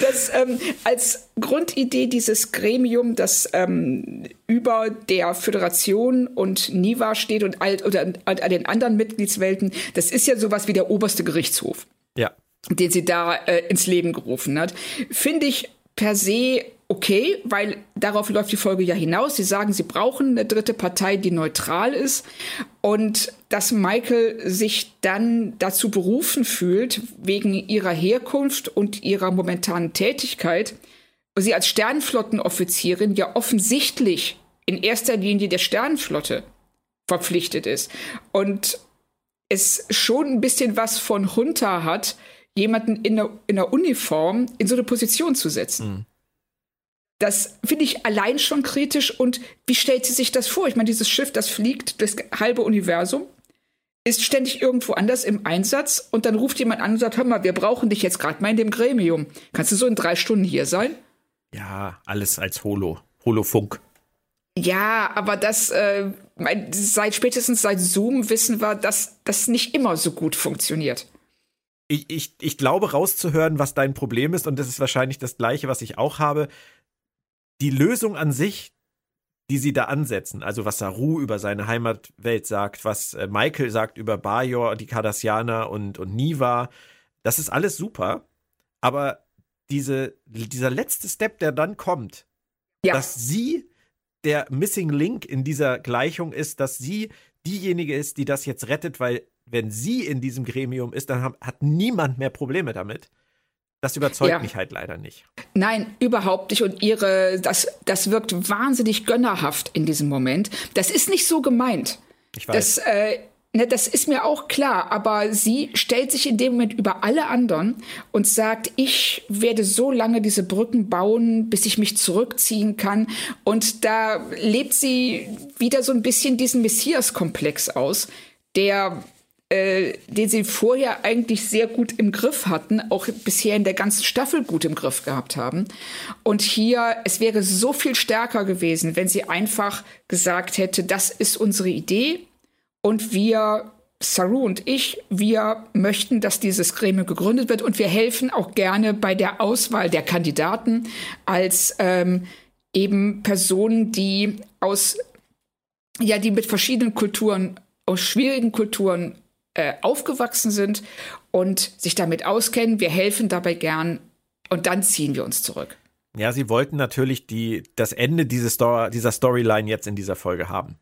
das ähm, als Grundidee dieses Gremium, das ähm, über der Föderation und NIVA steht und all, oder all den anderen Mitgliedswelten, das ist ja sowas wie der oberste Gerichtshof. Ja. Den sie da äh, ins Leben gerufen hat. Finde ich per se okay, weil darauf läuft die Folge ja hinaus. Sie sagen, sie brauchen eine dritte Partei, die neutral ist. Und dass Michael sich dann dazu berufen fühlt, wegen ihrer Herkunft und ihrer momentanen Tätigkeit, sie als Sternflottenoffizierin ja offensichtlich in erster Linie der Sternenflotte verpflichtet ist. Und es schon ein bisschen was von Hunter hat, jemanden in der, in der Uniform in so eine Position zu setzen. Mhm. Das finde ich allein schon kritisch. Und wie stellt sie sich das vor? Ich meine, dieses Schiff, das fliegt das halbe Universum, ist ständig irgendwo anders im Einsatz und dann ruft jemand an und sagt, hör mal, wir brauchen dich jetzt gerade mal in dem Gremium. Kannst du so in drei Stunden hier sein? Ja, alles als Holo, Holofunk. Ja, aber das, äh, seit spätestens seit Zoom wissen wir, dass das nicht immer so gut funktioniert ich, ich, ich glaube rauszuhören, was dein Problem ist, und das ist wahrscheinlich das gleiche, was ich auch habe. Die Lösung an sich, die sie da ansetzen, also was Saru über seine Heimatwelt sagt, was äh, Michael sagt über Bajor, die Cardassianer und, und Niva, das ist alles super, aber diese, dieser letzte Step, der dann kommt, ja. dass sie der Missing Link in dieser Gleichung ist, dass sie diejenige ist, die das jetzt rettet, weil wenn sie in diesem Gremium ist, dann hat niemand mehr Probleme damit. Das überzeugt ja. mich halt leider nicht. Nein, überhaupt nicht. Und ihre, das, das wirkt wahnsinnig gönnerhaft in diesem Moment. Das ist nicht so gemeint. Ich weiß. Das, äh, ne, das ist mir auch klar. Aber sie stellt sich in dem Moment über alle anderen und sagt, ich werde so lange diese Brücken bauen, bis ich mich zurückziehen kann. Und da lebt sie wieder so ein bisschen diesen Messias-Komplex aus, der äh, den sie vorher eigentlich sehr gut im Griff hatten, auch bisher in der ganzen Staffel gut im Griff gehabt haben. Und hier, es wäre so viel stärker gewesen, wenn sie einfach gesagt hätte, das ist unsere Idee und wir Saru und ich, wir möchten, dass dieses Gremium gegründet wird und wir helfen auch gerne bei der Auswahl der Kandidaten als ähm, eben Personen, die aus, ja, die mit verschiedenen Kulturen, aus schwierigen Kulturen äh, aufgewachsen sind und sich damit auskennen. Wir helfen dabei gern und dann ziehen wir uns zurück. Ja, sie wollten natürlich die, das Ende dieses Story, dieser Storyline jetzt in dieser Folge haben.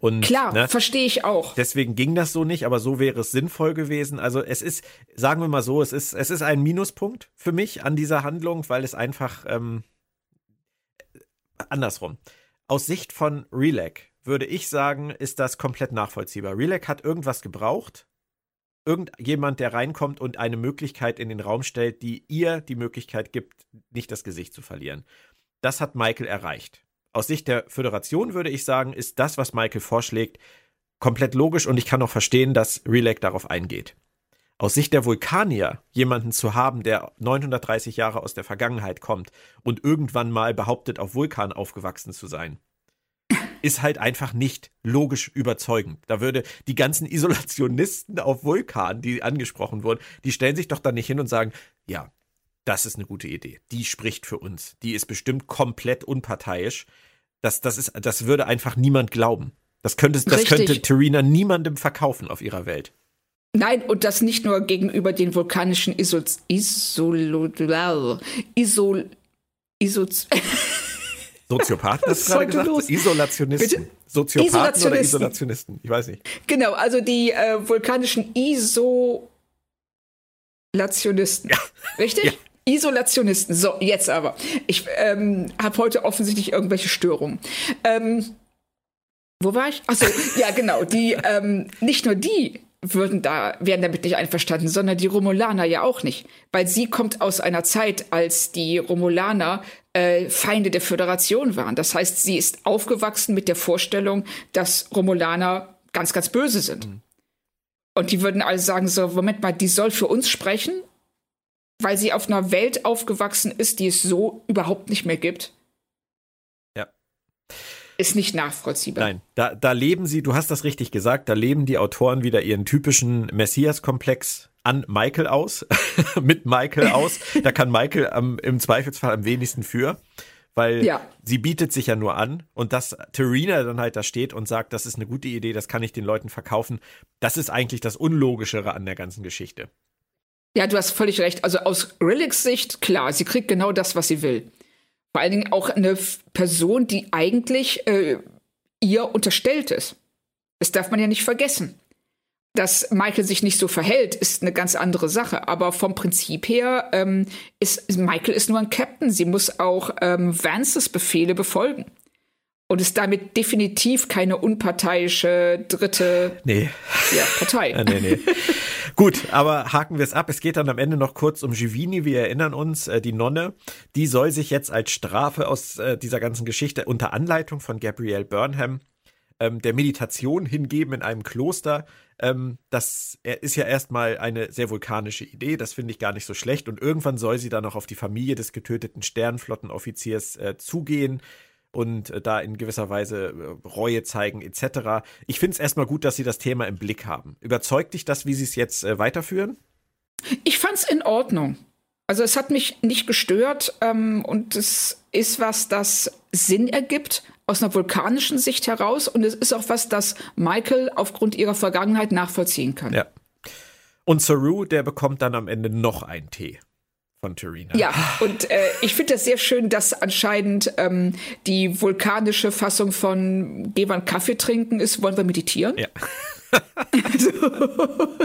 Und, Klar, ne, verstehe ich auch. Deswegen ging das so nicht, aber so wäre es sinnvoll gewesen. Also es ist, sagen wir mal so, es ist, es ist ein Minuspunkt für mich an dieser Handlung, weil es einfach ähm, andersrum. Aus Sicht von Relac würde ich sagen, ist das komplett nachvollziehbar. Relac hat irgendwas gebraucht, irgendjemand, der reinkommt und eine Möglichkeit in den Raum stellt, die ihr die Möglichkeit gibt, nicht das Gesicht zu verlieren. Das hat Michael erreicht. Aus Sicht der Föderation würde ich sagen, ist das, was Michael vorschlägt, komplett logisch und ich kann auch verstehen, dass Relec darauf eingeht. Aus Sicht der Vulkanier, jemanden zu haben, der 930 Jahre aus der Vergangenheit kommt und irgendwann mal behauptet, auf Vulkan aufgewachsen zu sein, ist halt einfach nicht logisch überzeugend. Da würde die ganzen (laughs) Isolationisten auf Vulkan, die angesprochen wurden, die stellen sich doch dann nicht hin und sagen, ja, das ist eine gute Idee. Die spricht für uns. Die ist bestimmt komplett unparteiisch. Das, das, ist, das würde einfach niemand glauben. Das könnte, das könnte Terina niemandem verkaufen auf ihrer Welt. Nein, und das nicht nur gegenüber den vulkanischen Isol, Isol, Isol, Isol, (laughs) Soziopathen hast du gerade gesagt? Los? Isolationisten. Bitte? Soziopathen Isolationisten. oder Isolationisten? Ich weiß nicht. Genau, also die äh, vulkanischen Isolationisten. Ja. Richtig? Ja. Isolationisten. So, jetzt aber. Ich ähm, habe heute offensichtlich irgendwelche Störungen. Ähm, wo war ich? Achso, ja, genau. Die, ähm, nicht nur die würden da, wären damit nicht einverstanden, sondern die Romulaner ja auch nicht. Weil sie kommt aus einer Zeit, als die Romulaner äh, Feinde der Föderation waren. Das heißt, sie ist aufgewachsen mit der Vorstellung, dass Romulaner ganz, ganz böse sind. Mhm. Und die würden alle sagen so, Moment mal, die soll für uns sprechen, weil sie auf einer Welt aufgewachsen ist, die es so überhaupt nicht mehr gibt ist nicht nachvollziehbar. Nein, da, da leben sie, du hast das richtig gesagt, da leben die Autoren wieder ihren typischen Messias-Komplex an Michael aus, (laughs) mit Michael aus. (laughs) Da kann Michael am, im Zweifelsfall am wenigsten für, weil ja. sie bietet sich ja nur an und dass Terina dann halt da steht und sagt, das ist eine gute Idee, das kann ich den Leuten verkaufen, das ist eigentlich das Unlogischere an der ganzen Geschichte. Ja, du hast völlig recht. Also aus Relics Sicht, klar, sie kriegt genau das, was sie will. Vor allen Dingen auch eine Person, die eigentlich äh, ihr unterstellt ist. Das darf man ja nicht vergessen. Dass Michael sich nicht so verhält, ist eine ganz andere Sache. Aber vom Prinzip her ähm, ist Michael ist nur ein Captain. Sie muss auch ähm, Vances Befehle befolgen und ist damit definitiv keine unparteiische dritte nee. ja, Partei. ja, (laughs) nee, nee. Gut, aber haken wir es ab. Es geht dann am Ende noch kurz um Givini. Wir erinnern uns, äh, die Nonne, die soll sich jetzt als Strafe aus äh, dieser ganzen Geschichte unter Anleitung von Gabrielle Burnham ähm, der Meditation hingeben in einem Kloster. Ähm, das ist ja erstmal eine sehr vulkanische Idee. Das finde ich gar nicht so schlecht. Und irgendwann soll sie dann noch auf die Familie des getöteten Sternflottenoffiziers äh, zugehen und äh, da in gewisser Weise äh, Reue zeigen etc. Ich finde es erstmal gut, dass Sie das Thema im Blick haben. Überzeugt dich das, wie Sie es jetzt äh, weiterführen? Ich fand es in Ordnung. Also es hat mich nicht gestört ähm, und es ist was, das Sinn ergibt aus einer vulkanischen Sicht heraus und es ist auch was, das Michael aufgrund ihrer Vergangenheit nachvollziehen kann. Ja. Und Saru, der bekommt dann am Ende noch einen Tee von Terina. Ja, und äh, ich finde das sehr schön, dass anscheinend ähm, die vulkanische Fassung von Geh mal Kaffee trinken ist, wollen wir meditieren? Ja. (laughs)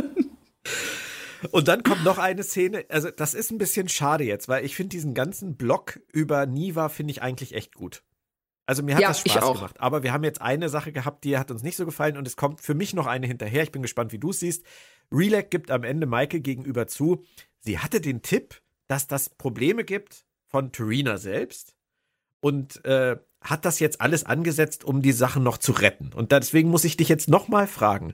Und dann kommt noch eine Szene, also das ist ein bisschen schade jetzt, weil ich finde diesen ganzen Block über Niva finde ich eigentlich echt gut. Also mir hat ja, das Spaß gemacht. Aber wir haben jetzt eine Sache gehabt, die hat uns nicht so gefallen und es kommt für mich noch eine hinterher. Ich bin gespannt, wie du es siehst. Relec gibt am Ende Maike gegenüber zu, sie hatte den Tipp, dass das Probleme gibt von Turina selbst und äh, hat das jetzt alles angesetzt, um die Sachen noch zu retten. Und deswegen muss ich dich jetzt nochmal fragen.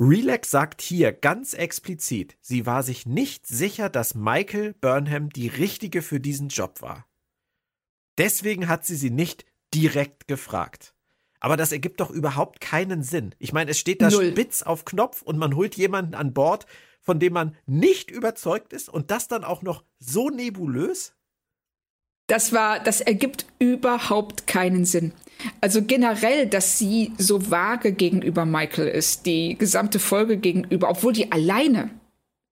Relax sagt hier ganz explizit, sie war sich nicht sicher, dass Michael Burnham die richtige für diesen Job war. Deswegen hat sie sie nicht direkt gefragt. Aber das ergibt doch überhaupt keinen Sinn. Ich meine, es steht da Null. spitz auf Knopf und man holt jemanden an Bord, von dem man nicht überzeugt ist und das dann auch noch so nebulös? Das war, das ergibt überhaupt keinen Sinn. Also generell, dass sie so vage gegenüber Michael ist, die gesamte Folge gegenüber, obwohl die alleine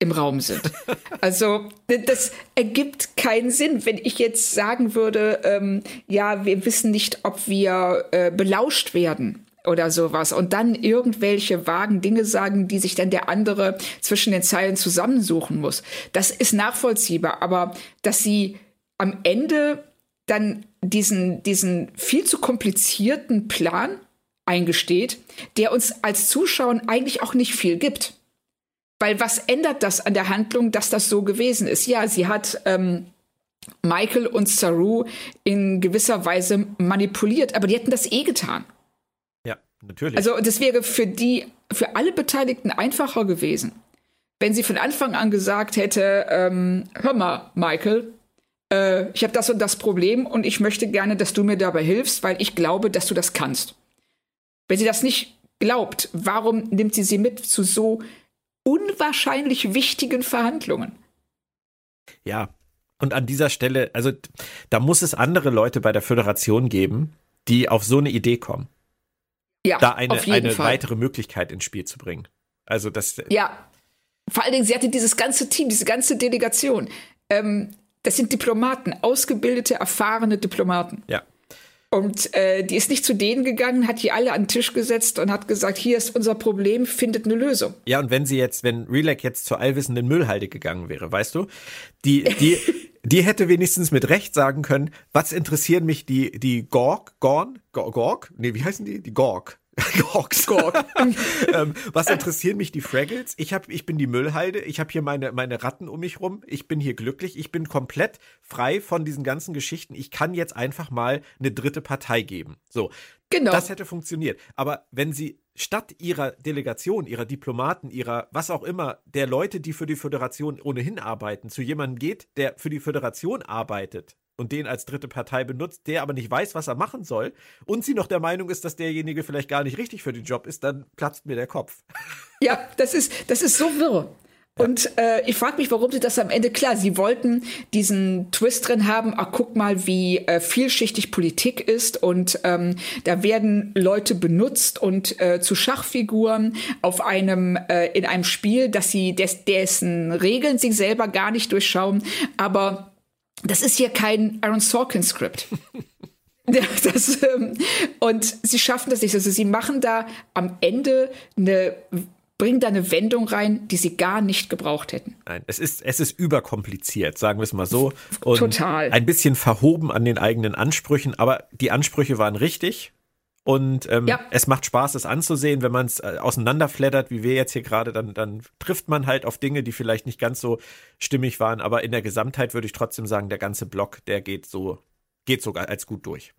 im Raum sind. (laughs) Also das ergibt keinen Sinn, wenn ich jetzt sagen würde, ähm, ja, wir wissen nicht, ob wir äh, belauscht werden oder sowas und dann irgendwelche vagen Dinge sagen, die sich dann der andere zwischen den Zeilen zusammensuchen muss. Das ist nachvollziehbar, aber dass sie am Ende dann diesen, diesen viel zu komplizierten Plan eingesteht, der uns als Zuschauern eigentlich auch nicht viel gibt. Weil was ändert das an der Handlung, dass das so gewesen ist? Ja, sie hat ähm, Michael und Saru in gewisser Weise manipuliert, aber die hätten das eh getan. Natürlich. Also das wäre für die, für alle Beteiligten einfacher gewesen, wenn sie von Anfang an gesagt hätte, ähm, hör mal, Michael, äh, ich habe das und das Problem und ich möchte gerne, dass du mir dabei hilfst, weil ich glaube, dass du das kannst. Wenn sie das nicht glaubt, warum nimmt sie sie mit zu so unwahrscheinlich wichtigen Verhandlungen? Ja, und an dieser Stelle, also da muss es andere Leute bei der Föderation geben, die auf so eine Idee kommen. Ja, da eine, eine Fall. weitere Möglichkeit ins Spiel zu bringen. Also das. Ja, vor allen Dingen, sie hatte dieses ganze Team, diese ganze Delegation. Ähm, das sind Diplomaten, ausgebildete, erfahrene Diplomaten. Ja. Und äh, die ist nicht zu denen gegangen, hat die alle an den Tisch gesetzt und hat gesagt, hier ist unser Problem, findet eine Lösung. Ja, und wenn sie jetzt, wenn Relac jetzt zur allwissenden Müllhalde gegangen wäre, weißt du, die, die, die hätte wenigstens mit Recht sagen können, was interessieren mich die, die Gorg, Gorn, Gorg? Nee, wie heißen die? Die Gorg. (laughs) Gorgs. Gorg. ähm, was interessieren mich die Fraggles? Ich hab, ich bin die Müllhalde, ich habe hier meine, meine Ratten um mich rum, ich bin hier glücklich, ich bin komplett frei von diesen ganzen Geschichten. Ich kann jetzt einfach mal eine dritte Partei geben. So. Genau. Das hätte funktioniert. Aber wenn sie statt ihrer Delegation, ihrer Diplomaten, ihrer was auch immer, der Leute, die für die Föderation ohnehin arbeiten, zu jemandem geht, der für die Föderation arbeitet und den als dritte Partei benutzt, der aber nicht weiß, was er machen soll und sie noch der Meinung ist, dass derjenige vielleicht gar nicht richtig für den Job ist, dann platzt mir der Kopf. (laughs) Ja, das ist, das ist so wirr. Und äh, ich frage mich, warum sie das am Ende, klar, sie wollten diesen Twist drin haben, ach guck mal, wie äh, vielschichtig Politik ist und ähm, da werden Leute benutzt und äh, zu Schachfiguren auf einem, äh, in einem Spiel, dass sie des, dessen Regeln sie selber gar nicht durchschauen, aber das ist hier kein Aaron Sorkin-Skript. (laughs) Das, ähm, und sie schaffen das nicht. Also sie machen da am Ende eine bringen da eine Wendung rein, die sie gar nicht gebraucht hätten. Nein, es ist, es ist überkompliziert, sagen wir es mal so. Und Total. Ein bisschen verhoben an den eigenen Ansprüchen, aber die Ansprüche waren richtig. Und ähm, Ja. es macht Spaß, es anzusehen, wenn man es äh, auseinanderfleddert, wie wir jetzt hier gerade, dann, dann trifft man halt auf Dinge, die vielleicht nicht ganz so stimmig waren. Aber in der Gesamtheit würde ich trotzdem sagen, der ganze Block, der geht so, geht sogar als gut durch.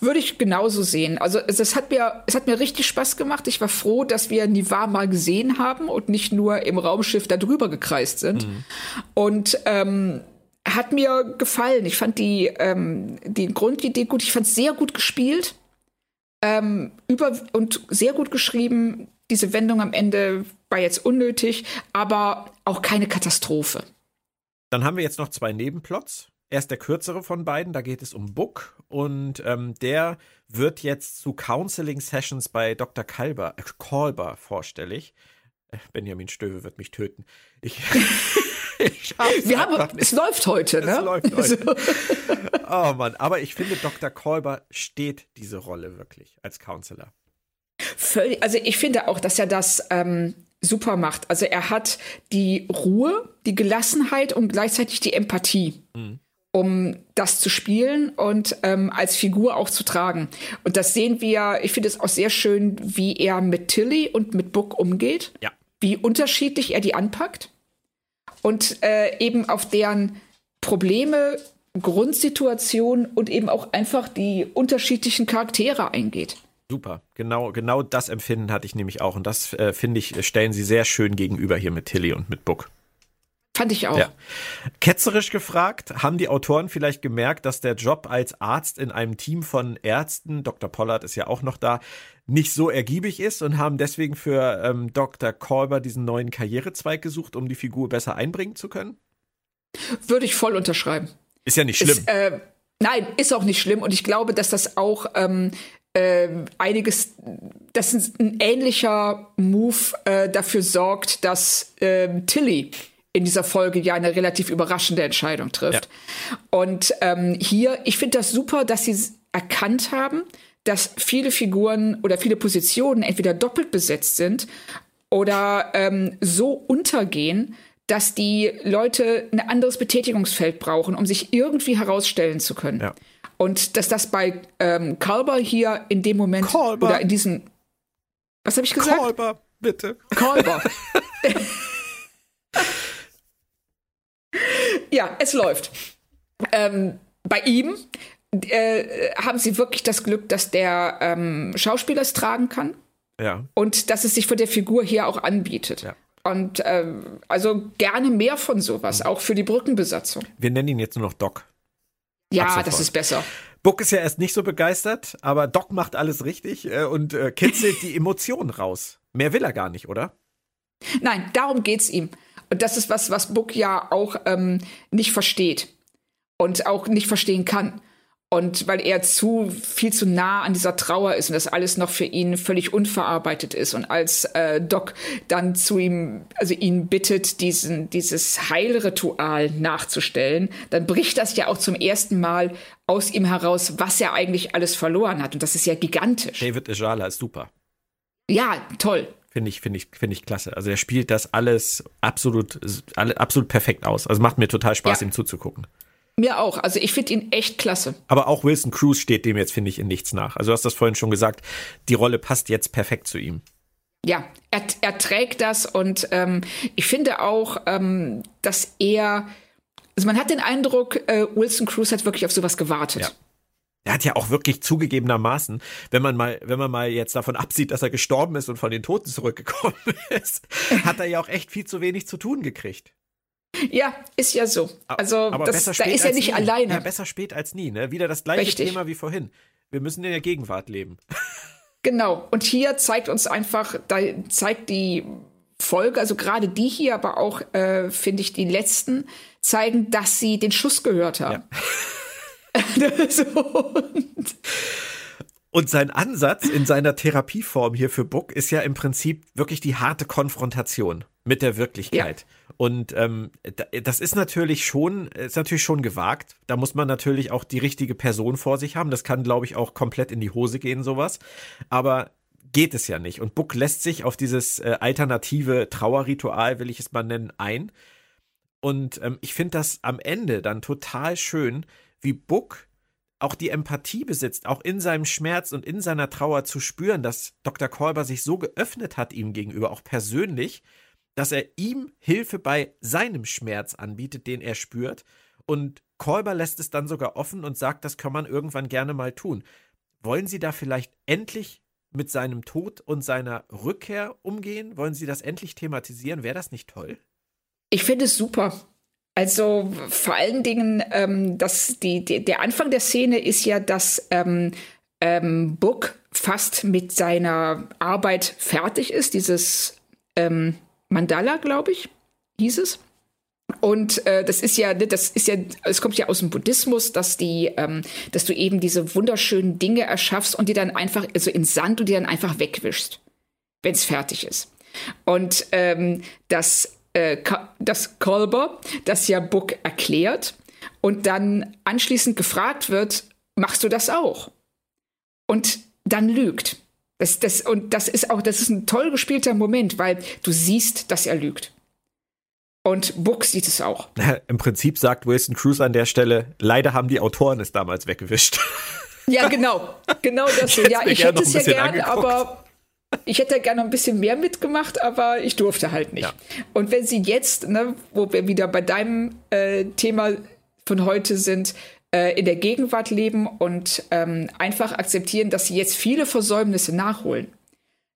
Würde ich genauso sehen. Also es, es, hat mir, es hat mir richtig Spaß gemacht. Ich war froh, dass wir Nivar mal gesehen haben und nicht nur im Raumschiff da drüber gekreist sind. Und ähm, hat mir gefallen. Ich fand die, ähm, die Grundidee gut. Ich fand es sehr gut gespielt. Ähm, über und sehr gut geschrieben. Diese Wendung am Ende war jetzt unnötig, aber auch keine Katastrophe. Dann haben wir jetzt noch zwei Nebenplots. Erst der kürzere von beiden, da geht es um Book und ähm, der wird jetzt zu Counseling Sessions bei Dr. Kalber, äh, Kolber vorstellig. Äh, Benjamin Stöwe wird mich töten. Ich, (laughs) Wir haben, es läuft heute, ne? Es läuft heute. So. (laughs) Oh Mann, aber ich finde, Dr. Kolber steht diese Rolle wirklich als Counselor. Völlig, also ich finde auch, dass er das ähm, super macht. Also er hat die Ruhe, die Gelassenheit und gleichzeitig die Empathie, um das zu spielen und ähm, als Figur auch zu tragen. Und das sehen wir, ich finde es auch sehr schön, wie er mit Tilly und mit Book umgeht, Ja. wie unterschiedlich er die anpackt und äh, eben auf deren Probleme, Grundsituation und eben auch einfach die unterschiedlichen Charaktere eingeht. Super, genau, genau das Empfinden hatte ich nämlich auch. Und das, äh, finde ich, stellen sie sehr schön gegenüber hier mit Tilly und mit Book. Fand ich auch. Ja. Ketzerisch gefragt, haben die Autoren vielleicht gemerkt, dass der Job als Arzt in einem Team von Ärzten, Dr. Pollard ist ja auch noch da, nicht so ergiebig ist und haben deswegen für ähm, Dr. Kolber diesen neuen Karrierezweig gesucht, um die Figur besser einbringen zu können? Würde ich voll unterschreiben. Ist ja nicht schlimm. Ist, äh, nein, ist auch nicht schlimm. Und ich glaube, dass das auch ähm, äh, einiges, dass ein, ähnlicher Move äh, dafür sorgt, dass ähm, Tilly in dieser Folge ja eine relativ überraschende Entscheidung trifft. Und ähm, hier, ich finde das super, dass sie erkannt haben, dass viele Figuren oder viele Positionen entweder doppelt besetzt sind oder ähm, so untergehen, dass die Leute ein anderes Betätigungsfeld brauchen, um sich irgendwie herausstellen zu können. Ja. Und dass das bei ähm, Kalber hier in dem Moment Kalber. oder in diesem was habe ich gesagt? Kolber, bitte. Kalber. (laughs) (laughs) ja, es läuft. Ähm, bei ihm äh, haben sie wirklich das Glück, dass der ähm, Schauspieler es tragen kann. Ja. Und dass es sich für der Figur hier auch anbietet. Ja. Und ähm, also gerne mehr von sowas, auch für die Brückenbesatzung. Wir nennen ihn jetzt nur noch Doc. Ja, das ist besser. Buck ist ja erst nicht so begeistert, aber Doc macht alles richtig äh, und äh, kitzelt die Emotionen raus. Mehr will er gar nicht, oder? Nein, darum geht's ihm. Und das ist was, was Buck ja auch ähm, nicht versteht und auch nicht verstehen kann. Und weil er zu viel zu nah an dieser Trauer ist und das alles noch für ihn völlig unverarbeitet ist. Und als äh, Doc dann zu ihm, also ihn bittet, diesen, dieses Heilritual nachzustellen, dann bricht das ja auch zum ersten Mal aus ihm heraus, was er eigentlich alles verloren hat. Und das ist ja gigantisch. David Ejala ist super. Ja, toll. Finde ich, finde ich, finde ich klasse. Also er spielt das alles absolut, absolut perfekt aus. Also macht mir total Spaß, ja. ihm zuzugucken. Mir auch. Also ich finde ihn echt klasse. Aber auch Wilson Cruz steht dem jetzt, finde ich, in nichts nach. Also du hast das vorhin schon gesagt, die Rolle passt jetzt perfekt zu ihm. Ja, er, er trägt das und ähm, ich finde auch, ähm, dass er, also man hat den Eindruck, äh, Wilson Cruz hat wirklich auf sowas gewartet. Ja. Er hat ja auch wirklich zugegebenermaßen, wenn man mal, wenn man mal jetzt davon absieht, dass er gestorben ist und von den Toten zurückgekommen (laughs) ist, hat er ja auch echt viel zu wenig zu tun gekriegt. Ja, ist ja so. Also Aber das, da ist er nicht nie. alleine. Ja, besser spät als nie. Ne? Wieder das gleiche Richtig. Thema wie vorhin. Wir müssen in der Gegenwart leben. Genau. Und hier zeigt uns einfach, da zeigt die Folge, also gerade die hier, aber auch, äh, finde ich, die letzten, zeigen, dass sie den Schuss gehört haben. Ja. So. Und sein Ansatz in seiner Therapieform hier für Book ist ja im Prinzip wirklich die harte Konfrontation mit der Wirklichkeit. Ja. Und ähm, das ist natürlich schon, ist natürlich schon gewagt. Da muss man natürlich auch die richtige Person vor sich haben. Das kann, glaube ich, auch komplett in die Hose gehen, sowas. Aber geht es ja nicht. Und Book lässt sich auf dieses äh, alternative Trauerritual, will ich es mal nennen, ein. Und ähm, ich finde das am Ende dann total schön, wie Book auch die Empathie besitzt, auch in seinem Schmerz und in seiner Trauer zu spüren, dass Dr. Kolber sich so geöffnet hat ihm gegenüber, auch persönlich, dass er ihm Hilfe bei seinem Schmerz anbietet, den er spürt. Und Kolber lässt es dann sogar offen und sagt, das kann man irgendwann gerne mal tun. Wollen Sie da vielleicht endlich mit seinem Tod und seiner Rückkehr umgehen? Wollen Sie das endlich thematisieren? Wäre das nicht toll? Ich finde es super. Also vor allen Dingen, ähm, dass die, die, der Anfang der Szene ist ja, dass ähm, ähm, Book fast mit seiner Arbeit fertig ist, dieses ähm, Mandala, glaube ich, hieß es. Und äh, das ist ja, ne, das ist ja, es kommt ja aus dem Buddhismus, dass die, ähm, dass du eben diese wunderschönen Dinge erschaffst und die dann einfach, also in Sand und die dann einfach wegwischst, wenn es fertig ist. Und ähm, das äh, das Kolber, das ja Book erklärt und dann anschließend gefragt wird, machst du das auch? Und dann lügt. Das, das, und das ist auch, das ist ein toll gespielter Moment, weil du siehst, dass er lügt. Und Book sieht es auch. (laughs) Im Prinzip sagt Wilson Cruz an der Stelle, leider haben die Autoren es damals weggewischt. Ja, genau. Genau das. Ja, (laughs) ich hätte es ja gern, aber ich hätte gerne ein bisschen mehr mitgemacht, aber ich durfte halt nicht. Ja. Und wenn sie jetzt, ne, wo wir wieder bei deinem äh, Thema von heute sind, äh, in der Gegenwart leben und ähm, einfach akzeptieren, dass sie jetzt viele Versäumnisse nachholen,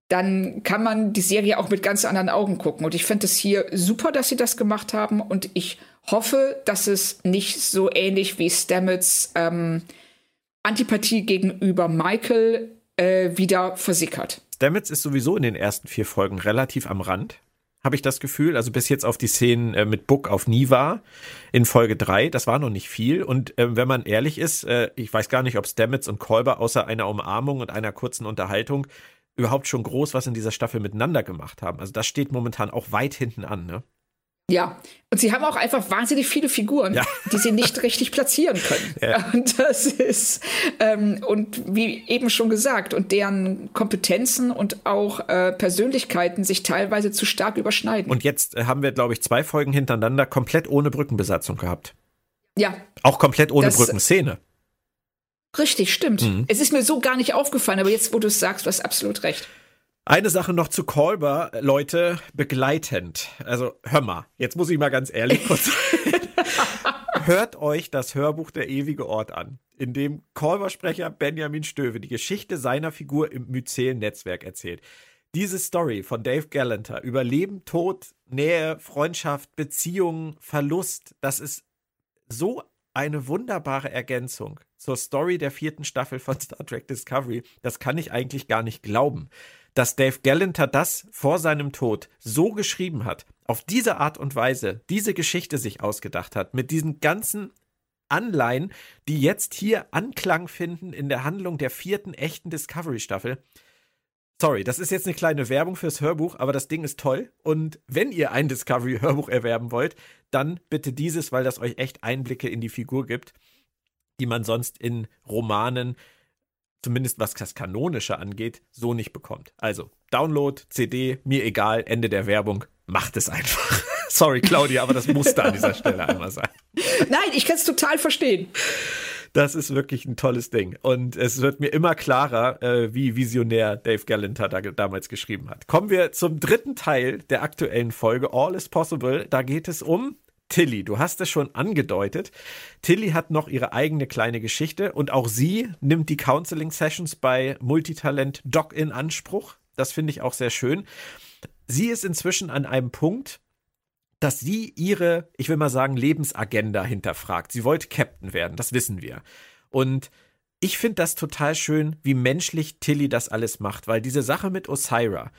dann kann man die Serie auch mit ganz anderen Augen gucken. Und ich finde es hier super, dass sie das gemacht haben. Und ich hoffe, dass es nicht so ähnlich wie Stamets ähm, Antipathie gegenüber Michael äh, wieder versickert. Stamets ist sowieso in den ersten vier Folgen relativ am Rand, habe ich das Gefühl. Also bis jetzt auf die Szenen äh, mit Book auf Niva in Folge drei, das war noch nicht viel. Und äh, wenn man ehrlich ist, äh, ich weiß gar nicht, ob Stamets und Kolber außer einer Umarmung und einer kurzen Unterhaltung überhaupt schon groß was in dieser Staffel miteinander gemacht haben. Also das steht momentan auch weit hinten an, ne? Ja, und sie haben auch einfach wahnsinnig viele Figuren, ja. die sie nicht (laughs) richtig platzieren können. Ja. (laughs) Und das ist, ähm, und wie eben schon gesagt, und deren Kompetenzen und auch äh, Persönlichkeiten sich teilweise zu stark überschneiden. Und jetzt äh, haben wir, glaube ich, zwei Folgen hintereinander komplett ohne Brückenbesatzung gehabt. Ja. Auch komplett ohne das, Brückenszene. Richtig, stimmt. Mhm. Es ist mir so gar nicht aufgefallen, aber jetzt, wo du es sagst, du hast absolut recht. Eine Sache noch zu Kolber, Leute, begleitend. Also hör mal, jetzt muss ich mal ganz ehrlich (laughs) kurz. (laughs) Hört euch das Hörbuch Der ewige Ort an. in dem Callbar-Sprecher Benjamin Stöve die Geschichte seiner Figur im Myzel-Netzwerk erzählt. Diese Story von Dave Gallanter über Leben, Tod, Nähe, Freundschaft, Beziehungen, Verlust, das ist so eine wunderbare Ergänzung zur Story der vierten Staffel von Star Trek Discovery. Das kann ich eigentlich gar nicht glauben, dass Dave Gallanter das vor seinem Tod so geschrieben hat, auf diese Art und Weise diese Geschichte sich ausgedacht hat, mit diesen ganzen Anleihen, die jetzt hier Anklang finden in der Handlung der vierten echten Discovery-Staffel. Sorry, das ist jetzt eine kleine Werbung fürs Hörbuch, aber das Ding ist toll. Und wenn ihr ein Discovery-Hörbuch erwerben wollt, dann bitte dieses, weil das euch echt Einblicke in die Figur gibt, die man sonst in Romanen, zumindest was das Kanonische angeht, so nicht bekommt. Also, Download, CD, mir egal, Ende der Werbung, macht es einfach. (laughs) Sorry, Claudia, aber das musste an dieser Stelle einmal sein. Nein, ich kann es total verstehen. Das ist wirklich ein tolles Ding. Und es wird mir immer klarer, äh, wie visionär Dave Gallanter da, damals geschrieben hat. Kommen wir zum dritten Teil der aktuellen Folge, All is Possible. Da geht es um Tilly. Du hast es schon angedeutet. Tilly hat noch ihre eigene kleine Geschichte und auch sie nimmt die Counseling Sessions bei Multitalent Doc in Anspruch. Das finde ich auch sehr schön. Sie ist inzwischen an einem Punkt, dass sie ihre, ich will mal sagen, Lebensagenda hinterfragt. Sie wollte Captain werden, das wissen wir. Und ich finde das total schön, wie menschlich Tilly das alles macht, weil diese Sache mit Osira,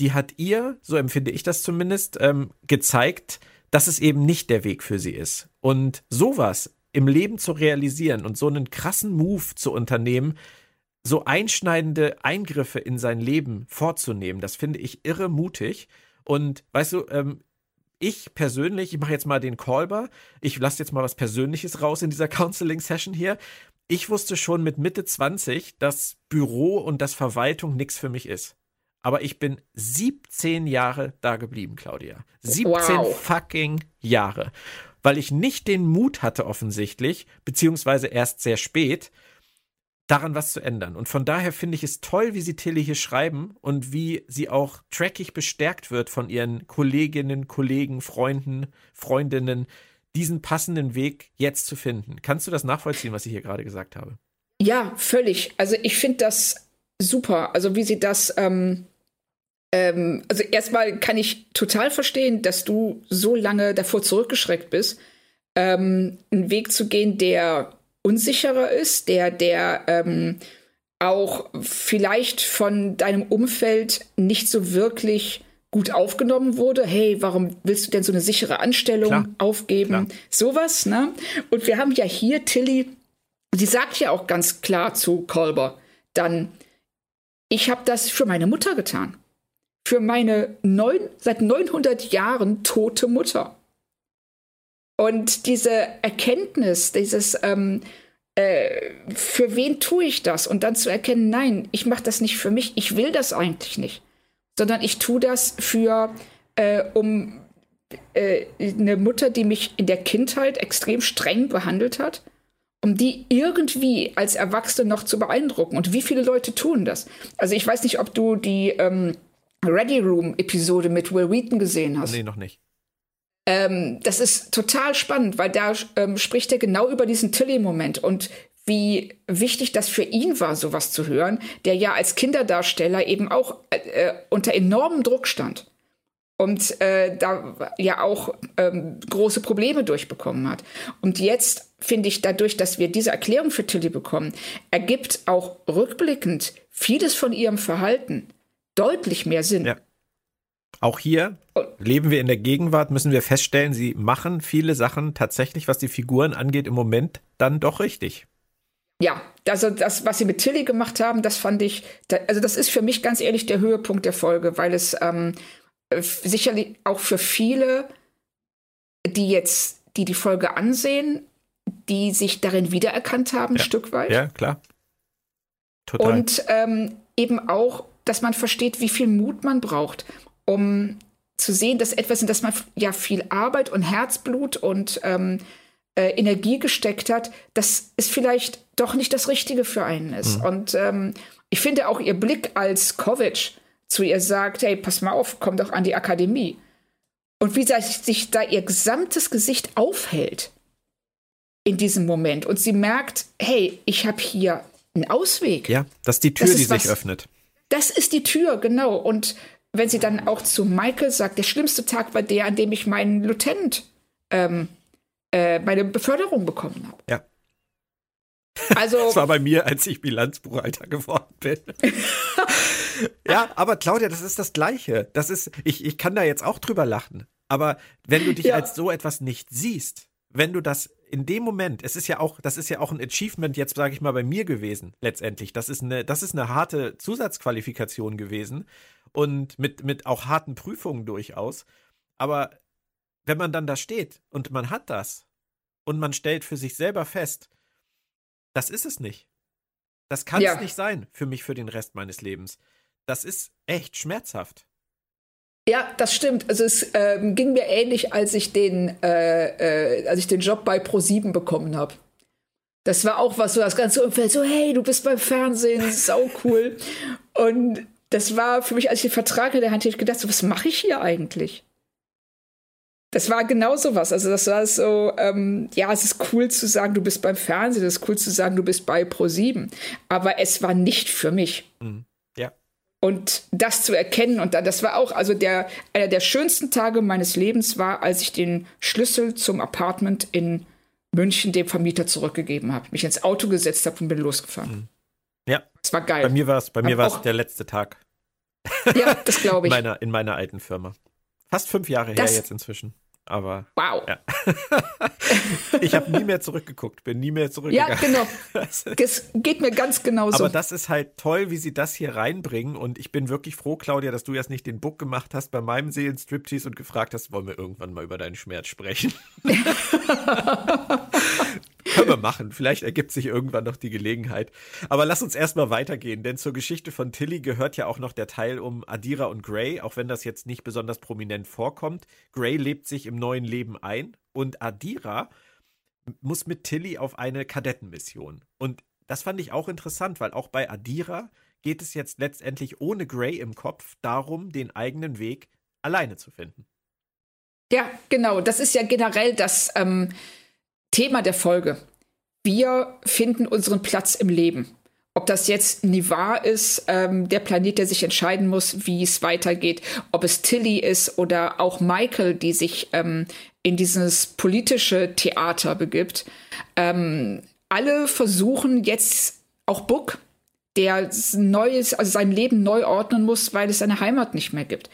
die hat ihr, so empfinde ich das zumindest, ähm, gezeigt, dass es eben nicht der Weg für sie ist. Und sowas im Leben zu realisieren und so einen krassen Move zu unternehmen, so einschneidende Eingriffe in sein Leben vorzunehmen, das finde ich irre mutig. Und weißt du, ähm, ich persönlich, ich mache jetzt mal den Callbar, ich lasse jetzt mal was Persönliches raus in dieser (laughs) Counseling-Session hier. Ich wusste schon mit Mitte 20, dass Büro und das Verwaltung nichts für mich ist. Aber ich bin 17 Jahre da geblieben, Claudia. 17 wow. fucking Jahre. Weil ich nicht den Mut hatte, offensichtlich, beziehungsweise erst sehr spät, daran was zu ändern. Und von daher finde ich es toll, wie sie Tilly hier schreiben und wie sie auch trackig bestärkt wird von ihren Kolleginnen, Kollegen, Freunden, Freundinnen, diesen passenden Weg jetzt zu finden. Kannst du das nachvollziehen, was ich hier gerade gesagt habe? Ja, völlig. Also ich finde das super. Also wie sie das, ähm, ähm, also erstmal kann ich total verstehen, dass du so lange davor zurückgeschreckt bist, ähm, einen Weg zu gehen, der unsicherer ist, der, der ähm, auch vielleicht von deinem Umfeld nicht so wirklich gut aufgenommen wurde. Hey, warum willst du denn so eine sichere Anstellung Klar. aufgeben? Klar. Sowas, ne? Und wir haben ja hier Tilly, die sagt ja auch ganz klar zu Kolber, dann, ich habe das für meine Mutter getan. Für meine neun, seit 900 Jahren tote Mutter. Und diese Erkenntnis, dieses, ähm, äh, für wen tue ich das? Und dann zu erkennen, nein, ich mache das nicht für mich, ich will das eigentlich nicht, sondern ich tue das für, äh, um äh, eine Mutter, die mich in der Kindheit extrem streng behandelt hat, um die irgendwie als Erwachsene noch zu beeindrucken. Und wie viele Leute tun das? Also ich weiß nicht, ob du die ähm, Ready Room Episode mit Will Wheaton gesehen hast. Nee, noch nicht. Ähm, das ist total spannend, weil da ähm, spricht er genau über diesen Tilly-Moment und wie wichtig das für ihn war, sowas zu hören, der ja als Kinderdarsteller eben auch äh, unter enormem Druck stand und äh, da ja auch ähm, große Probleme durchbekommen hat. Und jetzt finde ich dadurch, dass wir diese Erklärung für Tilly bekommen, ergibt auch rückblickend vieles von ihrem Verhalten deutlich mehr Sinn. Ja. Auch hier leben wir in der Gegenwart, müssen wir feststellen, sie machen viele Sachen tatsächlich, was die Figuren angeht, im Moment dann doch richtig. Ja, also das, was sie mit Tilly gemacht haben, das fand ich, also das ist für mich ganz ehrlich der Höhepunkt der Folge, weil es ähm, sicherlich auch für viele, die jetzt, die die Folge ansehen, die sich darin wiedererkannt haben, ja. ein Stück weit. Ja, klar. Total. Und ähm, eben auch, dass man versteht, wie viel Mut man braucht um zu sehen, dass etwas, in das man ja viel Arbeit und Herzblut und ähm, äh, Energie gesteckt hat, dass es vielleicht doch nicht das Richtige für einen ist. Mhm. Und ähm, ich finde auch ihr Blick als Kovic zu ihr sagt, hey, pass mal auf, komm doch an die Akademie. Und wie sich da ihr gesamtes Gesicht aufhält. in diesem Moment. Und sie merkt, hey, ich habe hier einen Ausweg. Ja, das ist die Tür, ist die sich was, öffnet. Das ist die Tür, genau. Und wenn sie dann auch zu Michael sagt, der schlimmste Tag war der, an dem ich meinen Lieutenant, ähm, äh, meine Beförderung bekommen habe. Ja. Also, das war bei mir, als ich Bilanzbuchhalter geworden bin. (laughs) ja, aber Claudia, das ist das Gleiche. Das ist, ich, ich kann da jetzt auch drüber lachen. Aber wenn du dich ja. als so etwas nicht siehst, wenn du das in dem Moment, es ist ja auch, das ist ja auch ein Achievement jetzt, sage ich mal, bei mir gewesen, letztendlich. Das ist eine, das ist eine harte Zusatzqualifikation gewesen und mit, mit auch harten Prüfungen durchaus. Aber wenn man dann da steht und man hat das und man stellt für sich selber fest, das ist es nicht. Das kann es ja. nicht sein für mich für den Rest meines Lebens. Das ist echt schmerzhaft. Ja, das stimmt. Also es ähm, ging mir ähnlich, als ich den, äh, äh, als ich den Job bei Pro7 bekommen habe. Das war auch was so das ganze Umfeld so hey, du bist beim Fernsehen, sau cool. (laughs) Und das war für mich, als ich den Vertrag in der Hand hatte, gedacht, so, was mache ich hier eigentlich? Das war genau so was. Also das war so, ähm, ja, es ist cool zu sagen, du bist beim Fernsehen, es ist cool zu sagen, du bist bei Pro7. Aber es war nicht für mich. Mhm. Und das zu erkennen und dann, das war auch, also der, einer der schönsten Tage meines Lebens war, als ich den Schlüssel zum Apartment in München dem Vermieter zurückgegeben habe, mich ins Auto gesetzt habe und bin losgefahren. Mhm. Ja. Das war geil. Bei mir war es, bei mir war es der letzte Tag. Ja, das glaube (laughs) ich. in, meiner, in meiner alten Firma. Fast fünf Jahre das, her jetzt inzwischen. Aber. Wow. Ja. (laughs) ich habe nie mehr zurückgeguckt, bin nie mehr zurückgegangen. Ja, genau. (laughs) Das geht mir ganz genauso. Aber das ist halt toll, wie sie das hier reinbringen. Und ich bin wirklich froh, Claudia, dass du jetzt nicht den Book gemacht hast bei meinem Seelenstriptease und gefragt hast, wollen wir irgendwann mal über deinen Schmerz sprechen? (laughs) Können wir machen. Vielleicht ergibt sich irgendwann noch die Gelegenheit. Aber lass uns erstmal weitergehen, denn zur Geschichte von Tilly gehört ja auch noch der Teil um Adira und Gray, auch wenn das jetzt nicht besonders prominent vorkommt. Gray lebt sich im neuen Leben ein und Adira muss mit Tilly auf eine Kadettenmission. Und das fand ich auch interessant, weil auch bei Adira geht es jetzt letztendlich ohne Gray im Kopf darum, den eigenen Weg alleine zu finden. Ja, genau. Das ist ja generell das. Ähm Thema der Folge. Wir finden unseren Platz im Leben. Ob das jetzt Nivar ist, ähm, der Planet, der sich entscheiden muss, wie es weitergeht, ob es Tilly ist oder auch Michael, die sich ähm, in dieses politische Theater begibt. Ähm, alle versuchen jetzt auch Book, der neues, also sein Leben neu ordnen muss, weil es seine Heimat nicht mehr gibt.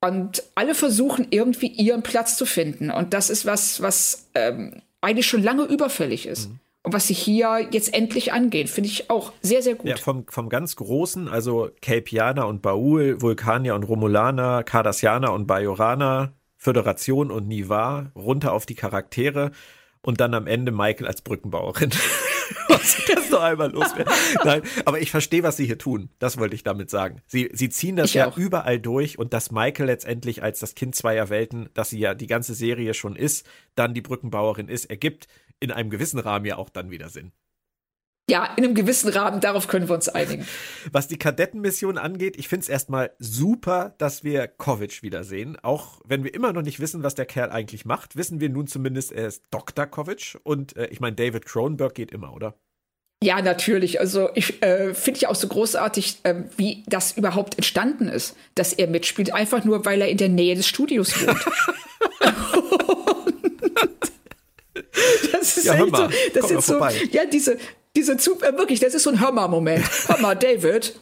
Und alle versuchen irgendwie ihren Platz zu finden. Und das ist was, was ähm, eigentlich schon lange überfällig ist. Mhm. Und was sie hier jetzt endlich angehen, finde ich auch sehr, sehr gut. Ja, vom, vom ganz Großen, also Kelpianer und Baul, Vulkanier und Romulaner, Cardassianer und Bajoraner, Föderation und Nivar, runter auf die Charaktere und dann am Ende Michael als Brückenbauerin. (laughs) (laughs) was das noch einmal loswerden. (laughs) Nein, aber ich verstehe, was sie hier tun. Das wollte ich damit sagen. Sie, sie ziehen das ich ja auch. überall durch und dass Michael letztendlich als das Kind zweier Welten, dass sie ja die ganze Serie schon ist, dann die Brückenbauerin ist, ergibt in einem gewissen Rahmen ja auch dann wieder Sinn. Ja, in einem gewissen Rahmen, darauf können wir uns einigen. (laughs) Was die Kadettenmission angeht, ich finde es erstmal super, dass wir Kovic wiedersehen. Auch wenn wir immer noch nicht wissen, was der Kerl eigentlich macht, wissen wir nun zumindest, er ist Dr. Kovic. Und äh, ich meine, David Cronenberg geht immer, oder? Ja, natürlich. Also ich äh, finde ich auch so großartig, äh, wie das überhaupt entstanden ist, dass er mitspielt, einfach nur, weil er in der Nähe des Studios wohnt. (laughs) (laughs) das ist ja, echt so, das ist so, ja, diese, diese Zug, äh, wirklich, das ist so ein Hörmer-Moment. Hör mal, David.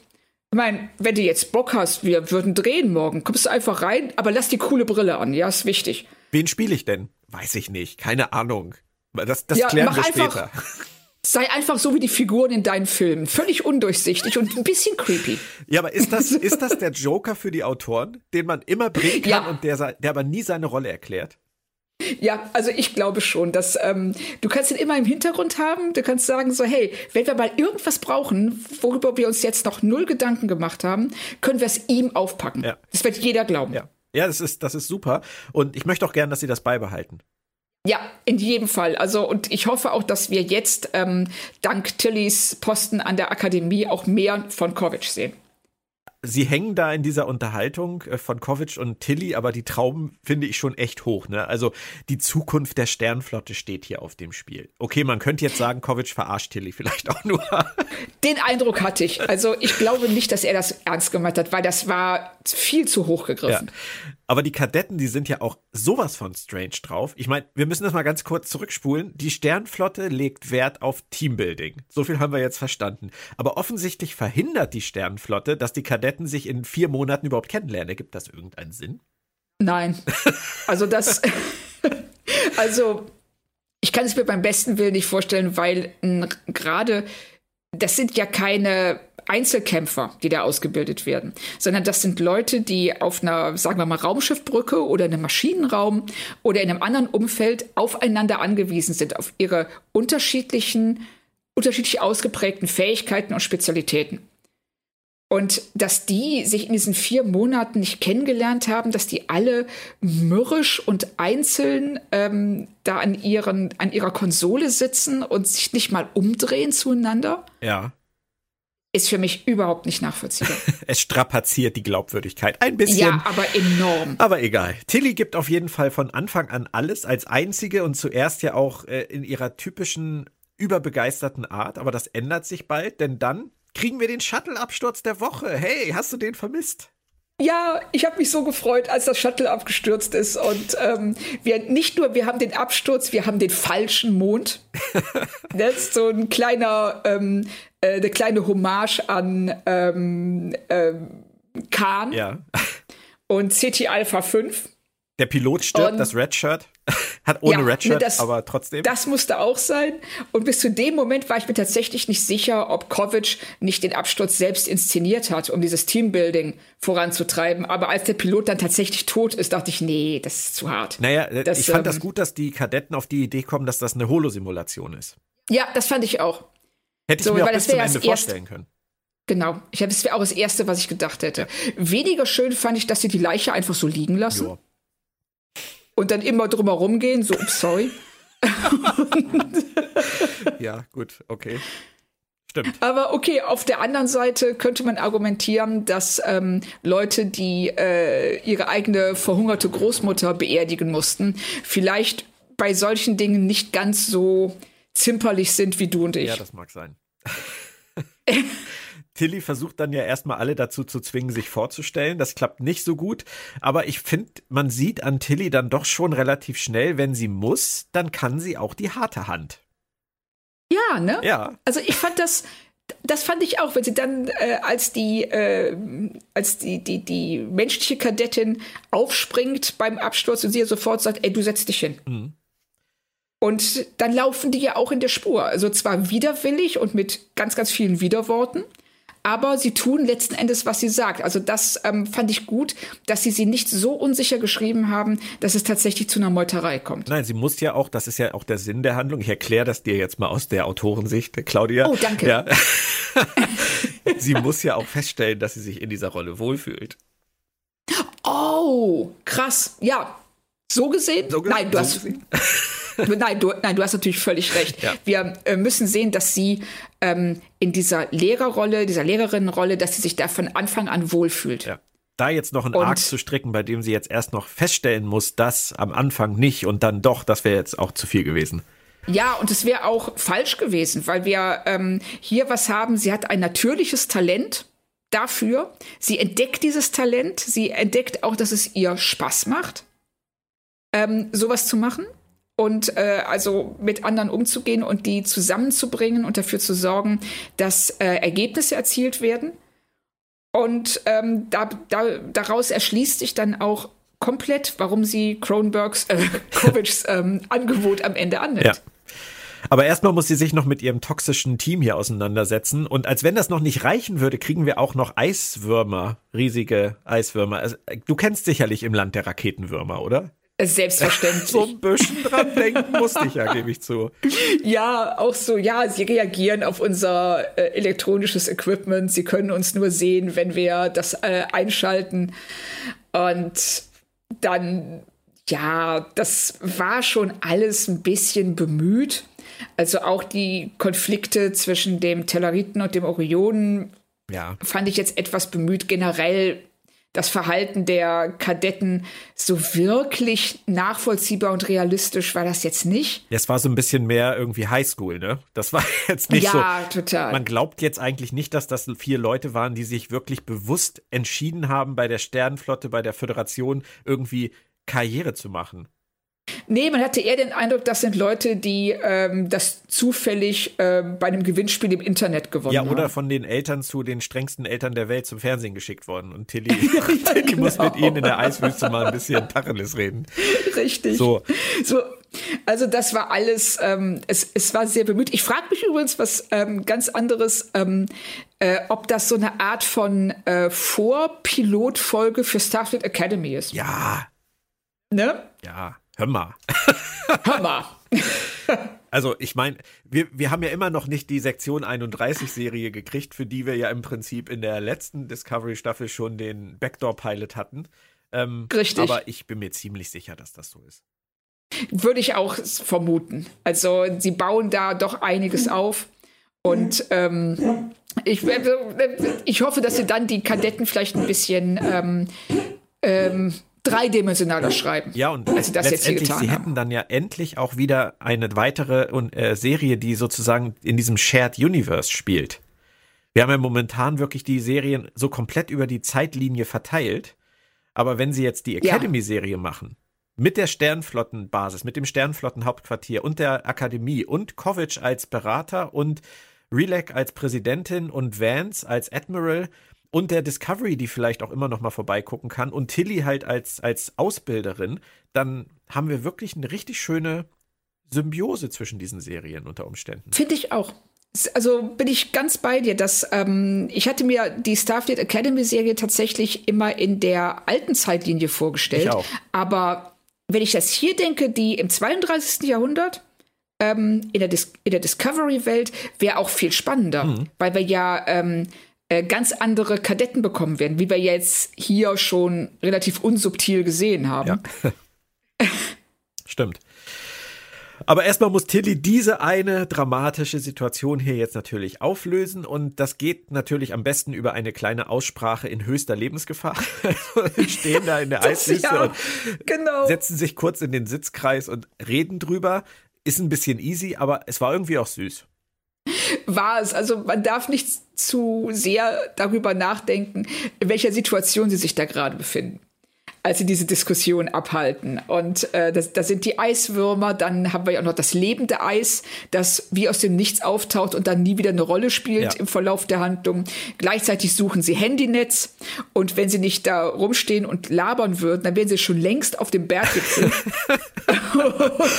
Ich meine, wenn du jetzt Bock hast, wir würden drehen morgen, kommst du einfach rein, aber lass die coole Brille an, ja, ist wichtig. Wen spiele ich denn? Weiß ich nicht, keine Ahnung. Das, das ja, klären wir später. sei einfach so wie die Figuren in deinen Filmen. Völlig undurchsichtig und ein bisschen creepy. Ja, aber ist das, ist das der Joker für die Autoren, den man immer bringen kann ja. und der, der aber nie seine Rolle erklärt? Ja, also ich glaube schon, dass ähm, du kannst ihn immer im Hintergrund haben. Du kannst sagen so, hey, wenn wir mal irgendwas brauchen, worüber wir uns jetzt noch null Gedanken gemacht haben, können wir es ihm aufpacken. Ja. Das wird jeder glauben. Ja, ja das, ist, das ist super. Und ich möchte auch gern, dass sie das beibehalten. Ja, in jedem Fall. Also, und ich hoffe auch, dass wir jetzt ähm, dank Tillys Posten an der Akademie auch mehr von Kovic sehen. Sie hängen da in dieser Unterhaltung äh, von Kovic und Tilly, aber die Trauben finde ich schon echt hoch. Ne? Also die Zukunft der Sternflotte steht hier auf dem Spiel. Okay, man könnte jetzt sagen, Kovic verarscht Tilly vielleicht (laughs) auch nur. Den Eindruck hatte ich. Also ich glaube nicht, dass er das ernst gemeint hat, weil das war viel zu hoch gegriffen. Ja. Aber die Kadetten, die sind ja auch sowas von strange drauf. Ich meine, wir müssen das mal ganz kurz zurückspulen. Die Sternflotte legt Wert auf Teambuilding. So viel haben wir jetzt verstanden. Aber offensichtlich verhindert die Sternflotte, dass die Kadetten sich in vier Monaten überhaupt kennenlernen. Ergibt das irgendeinen Sinn? Nein. (laughs) Also das, also ich kann es mir beim besten Willen nicht vorstellen, weil gerade das sind ja keine Einzelkämpfer, die da ausgebildet werden, sondern das sind Leute, die auf einer, sagen wir mal, Raumschiffbrücke oder einem Maschinenraum oder in einem anderen Umfeld aufeinander angewiesen sind, auf ihre unterschiedlichen, unterschiedlich ausgeprägten Fähigkeiten und Spezialitäten. Und dass die sich in diesen vier Monaten nicht kennengelernt haben, dass die alle mürrisch und einzeln ähm, da an, ihren, an ihrer Konsole sitzen und sich nicht mal umdrehen zueinander. Ja ist für mich überhaupt nicht nachvollziehbar. (laughs) es strapaziert die Glaubwürdigkeit ein bisschen. Ja, aber enorm. Aber egal. Tilly gibt auf jeden Fall von Anfang an alles als einzige und zuerst ja auch äh, in ihrer typischen überbegeisterten Art. Aber das ändert sich bald, denn dann kriegen wir den Shuttle-Absturz der Woche. Hey, hast du den vermisst? Ja, ich habe mich so gefreut, als das Shuttle abgestürzt ist. Und ähm, wir nicht nur, wir haben den Absturz, wir haben den falschen Mond. (laughs) das ist so ein kleiner ähm, äh, eine kleine Hommage an ähm, ähm, Khan ja. und CT Alpha 5. Der Pilot stirbt, und, das Redshirt. (laughs) Hat ohne ja, Redshirt, das, aber trotzdem. Das musste auch sein. Und bis zu dem Moment war ich mir tatsächlich nicht sicher, ob Kovic nicht den Absturz selbst inszeniert hat, um dieses Teambuilding voranzutreiben. Aber als der Pilot dann tatsächlich tot ist, dachte ich, nee, das ist zu hart. Naja, äh, das, ich fand ähm, das gut, dass die Kadetten auf die Idee kommen, dass das eine Holosimulation ist. Ja, das fand ich auch. Hätte ich so, mir auch bis zum Ende vorstellen können. Genau. Ich das wäre auch das Erste, was ich gedacht hätte. Weniger schön fand ich, dass sie die Leiche einfach so liegen lassen. Jo. Und dann immer drumherum gehen, so, sorry. (laughs) ja, gut, okay. Stimmt. Aber okay, auf der anderen Seite könnte man argumentieren, dass ähm, Leute, die äh, ihre eigene verhungerte Großmutter beerdigen mussten, vielleicht bei solchen Dingen nicht ganz so zimperlich sind wie du und ich. Ja, das mag sein. Tilly versucht dann ja erstmal alle dazu zu zwingen, sich vorzustellen. Das klappt nicht so gut. Aber ich finde, man sieht an Tilly dann doch schon relativ schnell, wenn sie muss, dann kann sie auch die harte Hand. Ja, ne? Ja. Also ich fand das, das fand ich auch, wenn sie dann äh, als die äh, als die, die die menschliche Kadettin aufspringt beim Absturz und sie ja sofort sagt, ey, du setzt dich hin. Mhm. Und dann laufen die ja auch in der Spur. Also zwar widerwillig und mit ganz, ganz vielen Widerworten, aber sie tun letzten Endes, was sie sagt. Also das ähm, fand ich gut, dass sie sie nicht so unsicher geschrieben haben, dass es tatsächlich zu einer Meuterei kommt. Nein, sie muss ja auch, das ist ja auch der Sinn der Handlung. Ich erkläre das dir jetzt mal aus der Autorensicht, Claudia. Oh, danke. Ja. (laughs) sie muss ja auch feststellen, dass sie sich in dieser Rolle wohlfühlt. Oh, krass. Ja. So gesehen? So gesehen? Nein, du so hast. (laughs) (laughs) Nein, du, nein, du hast natürlich völlig recht. Ja. Wir äh, müssen sehen, dass sie ähm, in dieser Lehrerrolle, dieser Lehrerinnenrolle, dass sie sich da von Anfang an wohlfühlt. Ja. Da jetzt noch einen und, Arc zu stricken, bei dem sie jetzt erst noch feststellen muss, dass am Anfang nicht und dann doch, das wäre jetzt auch zu viel gewesen. Ja, und es wäre auch falsch gewesen, weil wir ähm, hier was haben. Sie hat ein natürliches Talent dafür. Sie entdeckt dieses Talent. Sie entdeckt auch, dass es ihr Spaß macht, ähm, sowas zu machen und äh, also mit anderen umzugehen und die zusammenzubringen und dafür zu sorgen, dass äh, Ergebnisse erzielt werden. Und ähm, da, da, daraus erschließt sich dann auch komplett, warum sie Kronbergs, äh, (laughs) Kovics ähm, Angebot am Ende annimmt. Ja. Aber erstmal muss sie sich noch mit ihrem toxischen Team hier auseinandersetzen. Und als wenn das noch nicht reichen würde, kriegen wir auch noch Eiswürmer, riesige Eiswürmer. Also, du kennst sicherlich im Land der Raketenwürmer, oder? Selbstverständlich. (laughs) so ein bisschen dran denken musste ich ja, gebe ich zu. Ja, auch so, ja, sie reagieren auf unser äh, elektronisches Equipment. Sie können uns nur sehen, wenn wir das äh, einschalten. Und dann, ja, das war schon alles ein bisschen bemüht. Also auch die Konflikte zwischen dem Telleriten und dem Orionen ja. fand ich jetzt etwas bemüht. Generell das Verhalten der Kadetten so wirklich nachvollziehbar und realistisch war das jetzt nicht. Es war so ein bisschen mehr irgendwie Highschool, ne? Das war (laughs) jetzt nicht ja, so. Ja, total. Man glaubt jetzt eigentlich nicht, dass das vier Leute waren, die sich wirklich bewusst entschieden haben, bei der Sternenflotte, bei der Föderation irgendwie Karriere zu machen. Nee, man hatte eher den Eindruck, das sind Leute, die ähm, das zufällig äh, bei einem Gewinnspiel im Internet gewonnen haben. Ja, oder haben. von den Eltern zu den strengsten Eltern der Welt zum Fernsehen geschickt worden. Und Tilly, (laughs) (laughs) Tilly genau. muss mit ihnen in der Eiswüste mal ein bisschen Tacheles reden. Richtig. So. so also das war alles, ähm, es, es war sehr bemüht. Ich frage mich übrigens was ähm, ganz anderes, ähm, äh, ob das so eine Art von äh, Vorpilotfolge für Starfleet Academy ist. Ja. Ne? Ja. Hör mal. (laughs) Hör mal. Also ich meine, wir, wir haben ja immer noch nicht die Sektion 31-Serie gekriegt, für die wir ja im Prinzip in der letzten Discovery-Staffel schon den Backdoor-Pilot hatten. Ähm, Richtig. Aber ich bin mir ziemlich sicher, dass das so ist. Würde ich auch vermuten. Also sie bauen da doch einiges auf. Und ähm, ich, ich hoffe, dass sie dann die Kadetten vielleicht ein bisschen ähm, ähm, dreidimensionaler schreiben. Ja, und als sie das letztendlich, jetzt sie haben. hätten dann ja endlich auch wieder eine weitere äh, Serie, die sozusagen in diesem Shared Universe spielt. Wir haben ja momentan wirklich die Serien so komplett über die Zeitlinie verteilt. Aber wenn sie jetzt die Academy-Serie ja. machen, mit der Sternflottenbasis, mit dem Sternflottenhauptquartier und der Akademie und Kovic als Berater und Relek als Präsidentin und Vance als Admiral, und der Discovery, die vielleicht auch immer noch mal vorbeigucken kann und Tilly halt als, als Ausbilderin, dann haben wir wirklich eine richtig schöne Symbiose zwischen diesen Serien unter Umständen. Finde ich auch. Also bin ich ganz bei dir, dass ähm, ich hatte mir die Starfleet Academy Serie tatsächlich immer in der alten Zeitlinie vorgestellt. Ich auch. Aber wenn ich das hier denke, die im 32. Jahrhundert ähm, in, der in der Discovery-Welt wäre auch viel spannender, mhm. weil wir ja ähm, äh, ganz andere Kadetten bekommen werden, wie wir jetzt hier schon relativ unsubtil gesehen haben. Ja. (laughs) Stimmt. Aber erstmal muss Tilly diese eine dramatische Situation hier jetzt natürlich auflösen und das geht natürlich am besten über eine kleine Aussprache in höchster Lebensgefahr. (laughs) Sie stehen da in der (laughs) Eiswüste ja, und genau. setzen sich kurz in den Sitzkreis und reden drüber. Ist ein bisschen easy, aber es war irgendwie auch süß war es. Also man darf nicht zu sehr darüber nachdenken, in welcher Situation sie sich da gerade befinden als sie diese Diskussion abhalten. Und äh, das sind die Eiswürmer, dann haben wir ja auch noch das lebende Eis, das wie aus dem Nichts auftaucht und dann nie wieder eine Rolle spielt ja. im Verlauf der Handlung. Gleichzeitig suchen sie Handynetz und wenn sie nicht da rumstehen und labern würden, dann wären sie schon längst auf dem Berggipfel (laughs) (laughs)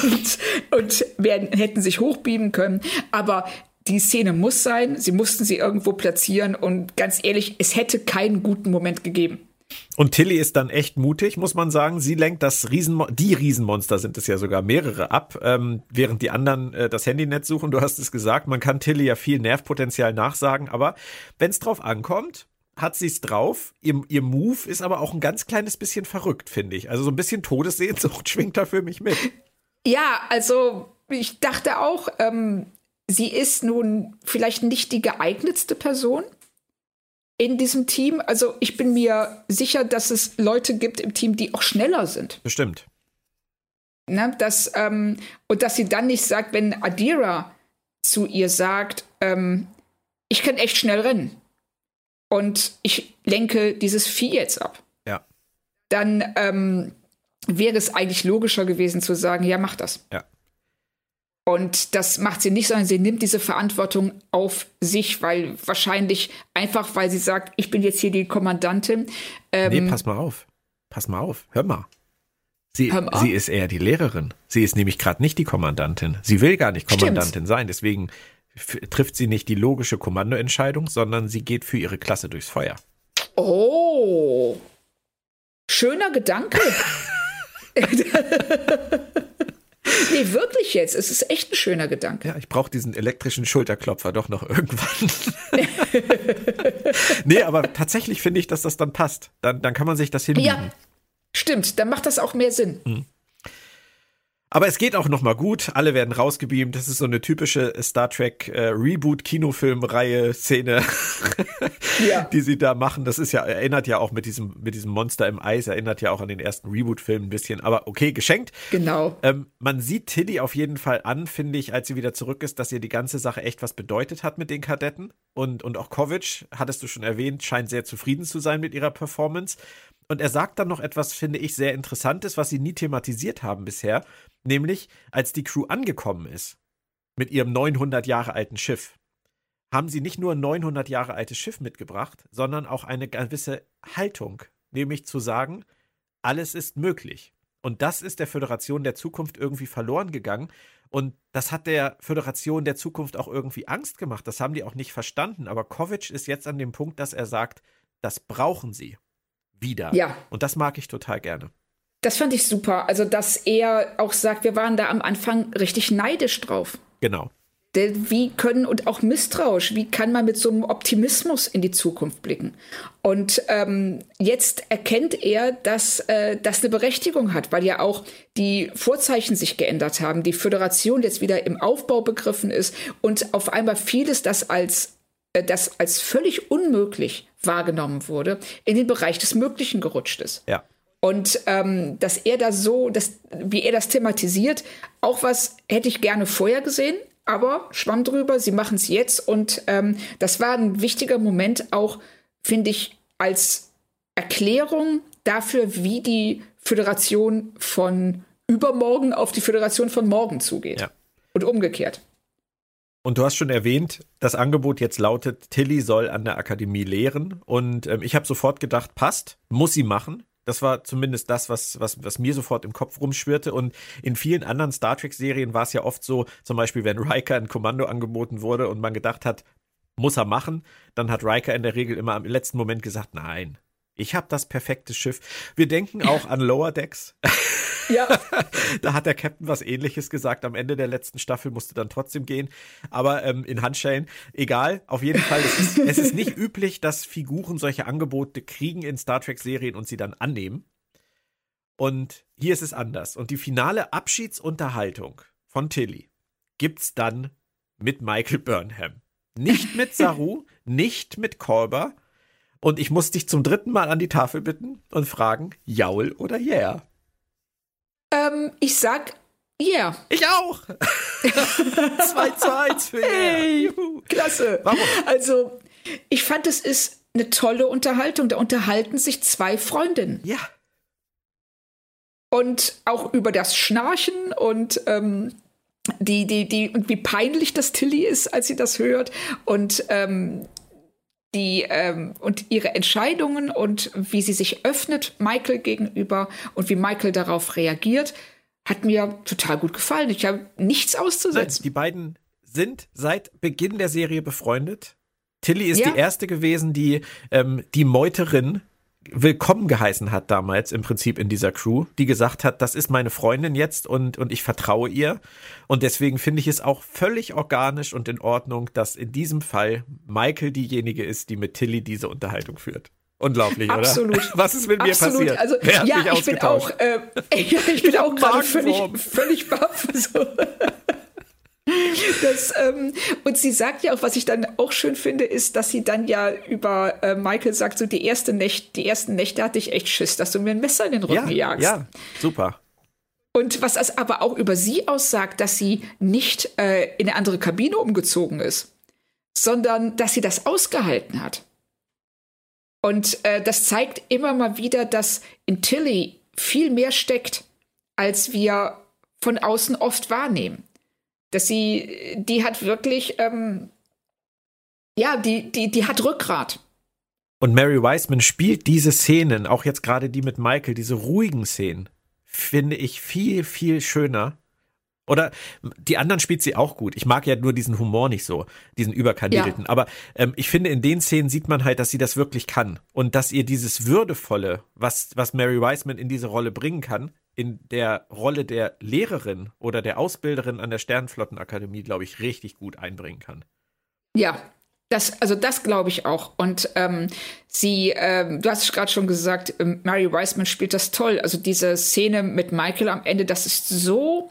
und, und werden, hätten sich hochbieben können. Aber die Szene muss sein, sie mussten sie irgendwo platzieren und ganz ehrlich, es hätte keinen guten Moment gegeben. Und Tilly ist dann echt mutig, muss man sagen. Sie lenkt das Riesenmo die Riesenmonster sind es ja sogar mehrere ab, ähm, während die anderen äh, das Handynetz suchen. Du hast es gesagt, man kann Tilly ja viel Nervpotenzial nachsagen, aber wenn es drauf ankommt, hat sie es drauf. Ihr, ihr Move ist aber auch ein ganz kleines bisschen verrückt, finde ich. Also so ein bisschen Todessehnsucht (laughs) schwingt da für mich mit. Ja, also ich dachte auch, ähm, sie ist nun vielleicht nicht die geeignetste Person in diesem Team. Also ich bin mir sicher, dass es Leute gibt im Team, die auch schneller sind. Bestimmt. Ne, dass, ähm, und dass sie dann nicht sagt, wenn Adira zu ihr sagt, ähm, ich kann echt schnell rennen und ich lenke dieses Vieh jetzt ab. Ja. Dann ähm, wäre es eigentlich logischer gewesen zu sagen, ja, mach das. Ja. Und das macht sie nicht, sondern sie nimmt diese Verantwortung auf sich, weil wahrscheinlich einfach, weil sie sagt, ich bin jetzt hier die Kommandantin. Ähm, nee, pass mal auf. Pass mal auf. Hör mal. Sie, Hör sie ist eher die Lehrerin. Sie ist nämlich gerade nicht die Kommandantin. Sie will gar nicht Kommandantin Stimmt. sein. Deswegen trifft sie nicht die logische Kommandoentscheidung, sondern sie geht für ihre Klasse durchs Feuer. Oh. Schöner Gedanke. (laughs) (laughs) Nee, wirklich jetzt. Es ist echt ein schöner Gedanke. Ja, ich brauche diesen elektrischen Schulterklopfer doch noch irgendwann. (laughs) nee, aber tatsächlich finde ich, dass das dann passt. Dann, dann kann man sich das hinbiegen. Ja, stimmt. Dann macht das auch mehr Sinn. Hm. Aber es geht auch noch mal gut. Alle werden rausgebeamt. Das ist so eine typische Star Trek äh, Reboot Kinofilmreihe Szene, (laughs) ja. die sie da machen. Das ist ja erinnert ja auch mit diesem mit diesem Monster im Eis erinnert ja auch an den ersten Reboot Film ein bisschen. Aber okay, geschenkt. Genau. Ähm, man sieht Tilly auf jeden Fall an, finde ich, als sie wieder zurück ist, dass ihr die ganze Sache echt was bedeutet hat mit den Kadetten. Und und auch Kovic, hattest du schon erwähnt, scheint sehr zufrieden zu sein mit ihrer Performance. Und er sagt dann noch etwas, finde ich, sehr Interessantes, was sie nie thematisiert haben bisher. Nämlich, als die Crew angekommen ist mit ihrem 900 Jahre alten Schiff, haben sie nicht nur ein 900 Jahre altes Schiff mitgebracht, sondern auch eine gewisse Haltung, nämlich zu sagen, alles ist möglich. Und das ist der Föderation der Zukunft irgendwie verloren gegangen. Und das hat der Föderation der Zukunft auch irgendwie Angst gemacht. Das haben die auch nicht verstanden. Aber Kovic ist jetzt an dem Punkt, dass er sagt, das brauchen sie wieder. Ja. Und das mag ich total gerne. Das fand ich super. Also, dass er auch sagt, wir waren da am Anfang richtig neidisch drauf. Genau. Wie können und auch misstrauisch, wie kann man mit so einem Optimismus in die Zukunft blicken? Und ähm, jetzt erkennt er, dass äh, das eine Berechtigung hat, weil ja auch die Vorzeichen sich geändert haben, die Föderation jetzt wieder im Aufbau begriffen ist und auf einmal vieles, das als, äh, das als völlig unmöglich wahrgenommen wurde, in den Bereich des Möglichen gerutscht ist. Ja. Und ähm, dass er da so, dass, wie er das thematisiert, auch was hätte ich gerne vorher gesehen, aber schwamm drüber, sie machen es jetzt. Und ähm, das war ein wichtiger Moment auch, finde ich, als Erklärung dafür, wie die Föderation von übermorgen auf die Föderation von morgen zugeht. Ja. Und umgekehrt. Und du hast schon erwähnt, das Angebot jetzt lautet, Tilly soll an der Akademie lehren. Und ähm, ich habe sofort gedacht, passt, muss sie machen. Das war zumindest das, was, was, was mir sofort im Kopf rumschwirrte. Und in vielen anderen Star Trek-Serien war es ja oft so, zum Beispiel, wenn Riker ein Kommando angeboten wurde und man gedacht hat, muss er machen, dann hat Riker in der Regel immer am letzten Moment gesagt, nein, ich habe das perfekte Schiff. Wir denken auch an Lower Decks. Ja. (laughs) da hat der Captain was ähnliches gesagt. Am Ende der letzten Staffel musste dann trotzdem gehen. Aber ähm, in Handschellen, egal. Auf jeden Fall, es ist, es ist nicht üblich, dass Figuren solche Angebote kriegen in Star Trek-Serien und sie dann annehmen. Und hier ist es anders. Und die finale Abschiedsunterhaltung von Tilly gibt's dann mit Michael Burnham. Nicht mit Saru, (laughs) nicht mit Kolber. Und ich muss dich zum dritten Mal an die Tafel bitten und fragen, Jaul oder Yeah? Ähm, ich sag Yeah. Ich auch. (laughs) 2 zu 1 für Hey, klasse. Warum? Also, ich fand, es ist eine tolle Unterhaltung. Da unterhalten sich zwei Freundinnen. Ja. Und auch über das Schnarchen und ähm, die, die, die, und wie peinlich das Tilly ist, als sie das hört. Und ähm, die ähm, und ihre Entscheidungen und wie sie sich öffnet Michael gegenüber und wie Michael darauf reagiert, hat mir total gut gefallen. Ich habe nichts auszusetzen. Nein, die beiden sind seit Beginn der Serie befreundet. Tilly ist ja. die erste gewesen, die ähm, die Meuterin willkommen geheißen hat damals im Prinzip in dieser Crew, die gesagt hat, das ist meine Freundin jetzt und, und ich vertraue ihr. Und deswegen finde ich es auch völlig organisch und in Ordnung, dass in diesem Fall Michael diejenige ist, die mit Tilly diese Unterhaltung führt. Unglaublich, Absolut. oder? (laughs) Was ist mit mir Absolut. passiert? Also, ja, ich bin auch, äh, (laughs) ich bin auch gerade völlig, völlig baff. (laughs) So. Das, ähm, und sie sagt ja auch, was ich dann auch schön finde, ist, dass sie dann ja über äh, Michael sagt, so die, erste Nächte, die ersten Nächte hatte ich echt Schiss, dass du mir ein Messer in den Rücken ja, jagst. Ja, super. Und was es aber auch über sie aussagt, dass sie nicht äh, in eine andere Kabine umgezogen ist, sondern dass sie das ausgehalten hat. Und äh, das zeigt immer mal wieder, dass in Tilly viel mehr steckt, als wir von außen oft wahrnehmen dass sie, die hat wirklich, ähm, ja, die, die, die hat Rückgrat. Und Mary Wiseman spielt diese Szenen, auch jetzt gerade die mit Michael, diese ruhigen Szenen, finde ich viel, viel schöner. Oder die anderen spielt sie auch gut. Ich mag ja nur diesen Humor nicht so, diesen überkandidelten. Ja. Aber ähm, ich finde, in den Szenen sieht man halt, dass sie das wirklich kann. Und dass ihr dieses Würdevolle, was, was Mary Wiseman in diese Rolle bringen kann, in der Rolle der Lehrerin oder der Ausbilderin an der Sternflottenakademie, glaube ich, richtig gut einbringen kann. Ja, Das, also das glaube ich auch. Und ähm, sie, ähm, du hast gerade schon gesagt, ähm, Mary Wiseman spielt das toll. Also diese Szene mit Michael am Ende, das ist so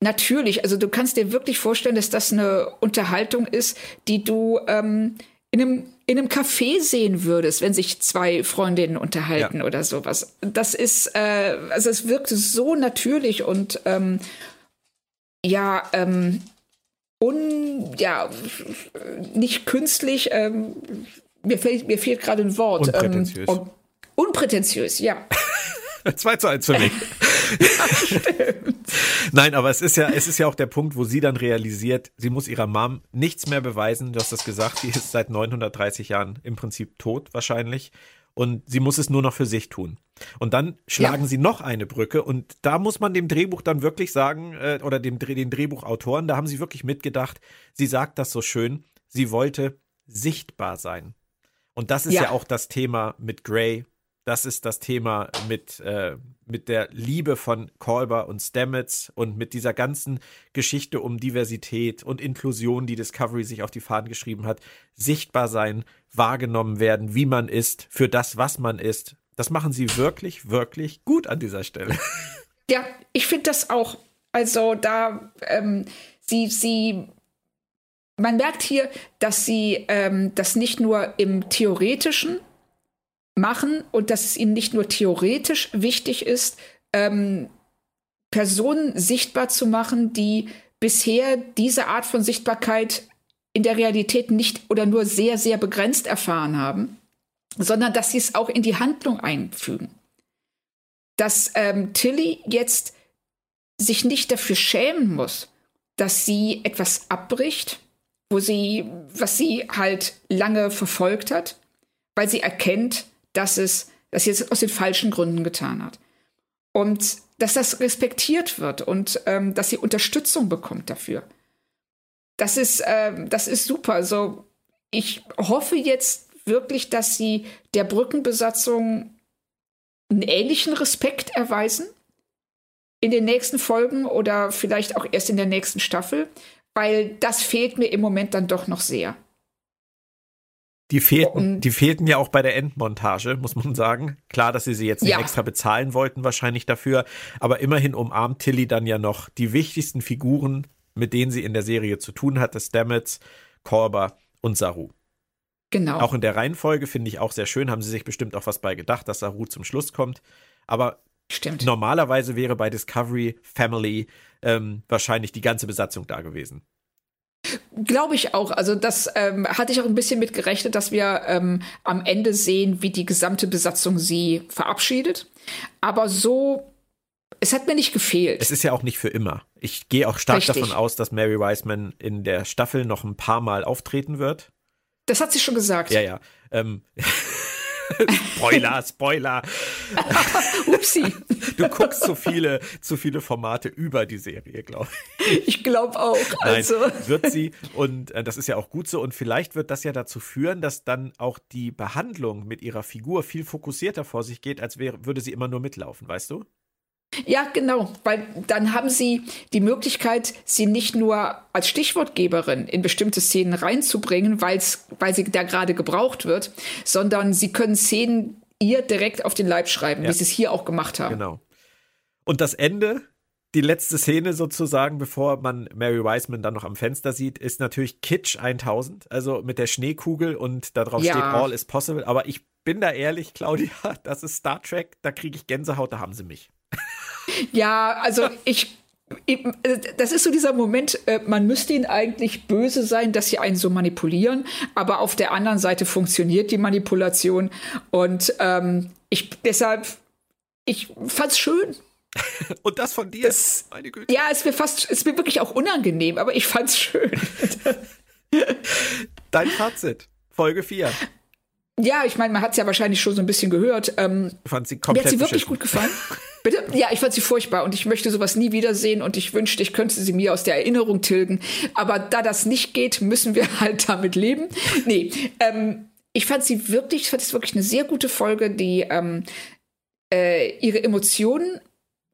natürlich. Also du kannst dir wirklich vorstellen, dass das eine Unterhaltung ist, die du ähm, in einem in einem Café sehen würdest, wenn sich zwei Freundinnen unterhalten ja. oder sowas. Das ist, äh, also es wirkt so natürlich und ähm, ja, ähm, un, ja, nicht künstlich, ähm, mir fehlt, mir fehlt gerade ein Wort. Unprätentiös. Ähm, unprätentiös, ja. (laughs) 2 zu 1 für mich. (laughs) ja, (laughs) Nein, aber es ist ja, es ist ja auch der Punkt, wo sie dann realisiert, sie muss ihrer Mom nichts mehr beweisen. Du hast das gesagt, sie ist seit 930 Jahren im Prinzip tot wahrscheinlich. Und sie muss es nur noch für sich tun. Und dann schlagen ja. sie noch eine Brücke. Und da muss man dem Drehbuch dann wirklich sagen, äh, oder dem, den Drehbuchautoren, da haben sie wirklich mitgedacht. Sie sagt das so schön. Sie wollte sichtbar sein. Und das ist ja, ja auch das Thema mit Gray, das ist das Thema mit, äh, mit der Liebe von Kolber und Stamets und mit dieser ganzen Geschichte um Diversität und Inklusion, die Discovery sich auf die Fahnen geschrieben hat. Sichtbar sein, wahrgenommen werden, wie man ist, für das, was man ist. Das machen sie wirklich, wirklich gut an dieser Stelle. (laughs) Ja, ich finde das auch. Also da, ähm, sie, sie man merkt hier, dass sie ähm, das nicht nur im theoretischen machen und dass es ihnen nicht nur theoretisch wichtig ist, ähm, Personen sichtbar zu machen, die bisher diese Art von Sichtbarkeit in der Realität nicht oder nur sehr, sehr begrenzt erfahren haben, sondern dass sie es auch in die Handlung einfügen. Dass ähm, Tilly jetzt sich nicht dafür schämen muss, dass sie etwas abbricht, wo sie, was sie halt lange verfolgt hat, weil sie erkennt, dass es, dass sie es aus den falschen Gründen getan hat. Und dass das respektiert wird und ähm, dass sie Unterstützung bekommt dafür. Das ist, äh, das ist super. Also ich hoffe jetzt wirklich, dass sie der Brückenbesatzung einen ähnlichen Respekt erweisen in den nächsten Folgen oder vielleicht auch erst in der nächsten Staffel, weil das fehlt mir im Moment dann doch noch sehr. Die fehlten, die fehlten ja auch bei der Endmontage, muss man sagen. Klar, dass sie sie jetzt nicht ja. extra bezahlen wollten, wahrscheinlich dafür. Aber immerhin umarmt Tilly dann ja noch die wichtigsten Figuren, mit denen sie in der Serie zu tun hatte: Stamets, Korber und Saru. Genau. Auch in der Reihenfolge finde ich auch sehr schön, haben sie sich bestimmt auch was bei gedacht, dass Saru zum Schluss kommt. Aber Stimmt. normalerweise wäre bei Discovery Family ähm, wahrscheinlich die ganze Besatzung da gewesen. Glaube ich auch. Also das ähm, hatte ich auch ein bisschen mit gerechnet, dass wir ähm, am Ende sehen, wie die gesamte Besatzung sie verabschiedet. Aber so, es hat mir nicht gefehlt. Es ist ja auch nicht für immer. Ich gehe auch stark Richtig. davon aus, dass Mary Wiseman in der Staffel noch ein paar Mal auftreten wird. Das hat sie schon gesagt. Ja, ja. Ähm, (laughs) (laughs) Spoiler, Spoiler. (laughs) Upsi. Du guckst zu viele, zu viele Formate über die Serie, glaube ich. Ich glaube auch. Also. Nein, wird sie, und äh, das ist ja auch gut so, und vielleicht wird das ja dazu führen, dass dann auch die Behandlung mit ihrer Figur viel fokussierter vor sich geht, als wäre, würde sie immer nur mitlaufen, weißt du? Ja, genau, weil dann haben sie die Möglichkeit, sie nicht nur als Stichwortgeberin in bestimmte Szenen reinzubringen, weil's, weil sie da gerade gebraucht wird, sondern sie können Szenen ihr direkt auf den Leib schreiben, ja. wie sie es hier auch gemacht haben. Genau. Und das Ende, die letzte Szene sozusagen, bevor man Mary Wiseman dann noch am Fenster sieht, ist natürlich Kitsch 1000, also mit der Schneekugel und darauf ja. steht All is possible. Aber ich bin da ehrlich, Claudia, (laughs) das ist Star Trek, da kriege ich Gänsehaut, da haben sie mich. Ja, also (laughs) ich das ist so dieser Moment, äh, man müsste ihnen eigentlich böse sein, dass sie einen so manipulieren, aber auf der anderen Seite funktioniert die Manipulation und ähm, ich deshalb, ich fand's schön. (laughs) Und das von dir? Das, Meine Güte. Ja, es mir fast, es ist mir wirklich auch unangenehm, aber ich fand's schön. (laughs) Dein Fazit, Folge 4. Ja, ich meine, man hat es ja wahrscheinlich schon so ein bisschen gehört. Ähm, fand sie komplett mir hat sie wirklich gut gefallen. (laughs) Bitte? Ja, ich fand sie furchtbar und ich möchte sowas nie wiedersehen und ich wünschte, ich könnte sie mir aus der Erinnerung tilgen. Aber da das nicht geht, müssen wir (laughs) halt damit leben. Nee, ähm, ich fand sie wirklich, ich fand es wirklich eine sehr gute Folge, die ähm, äh, ihre Emotionen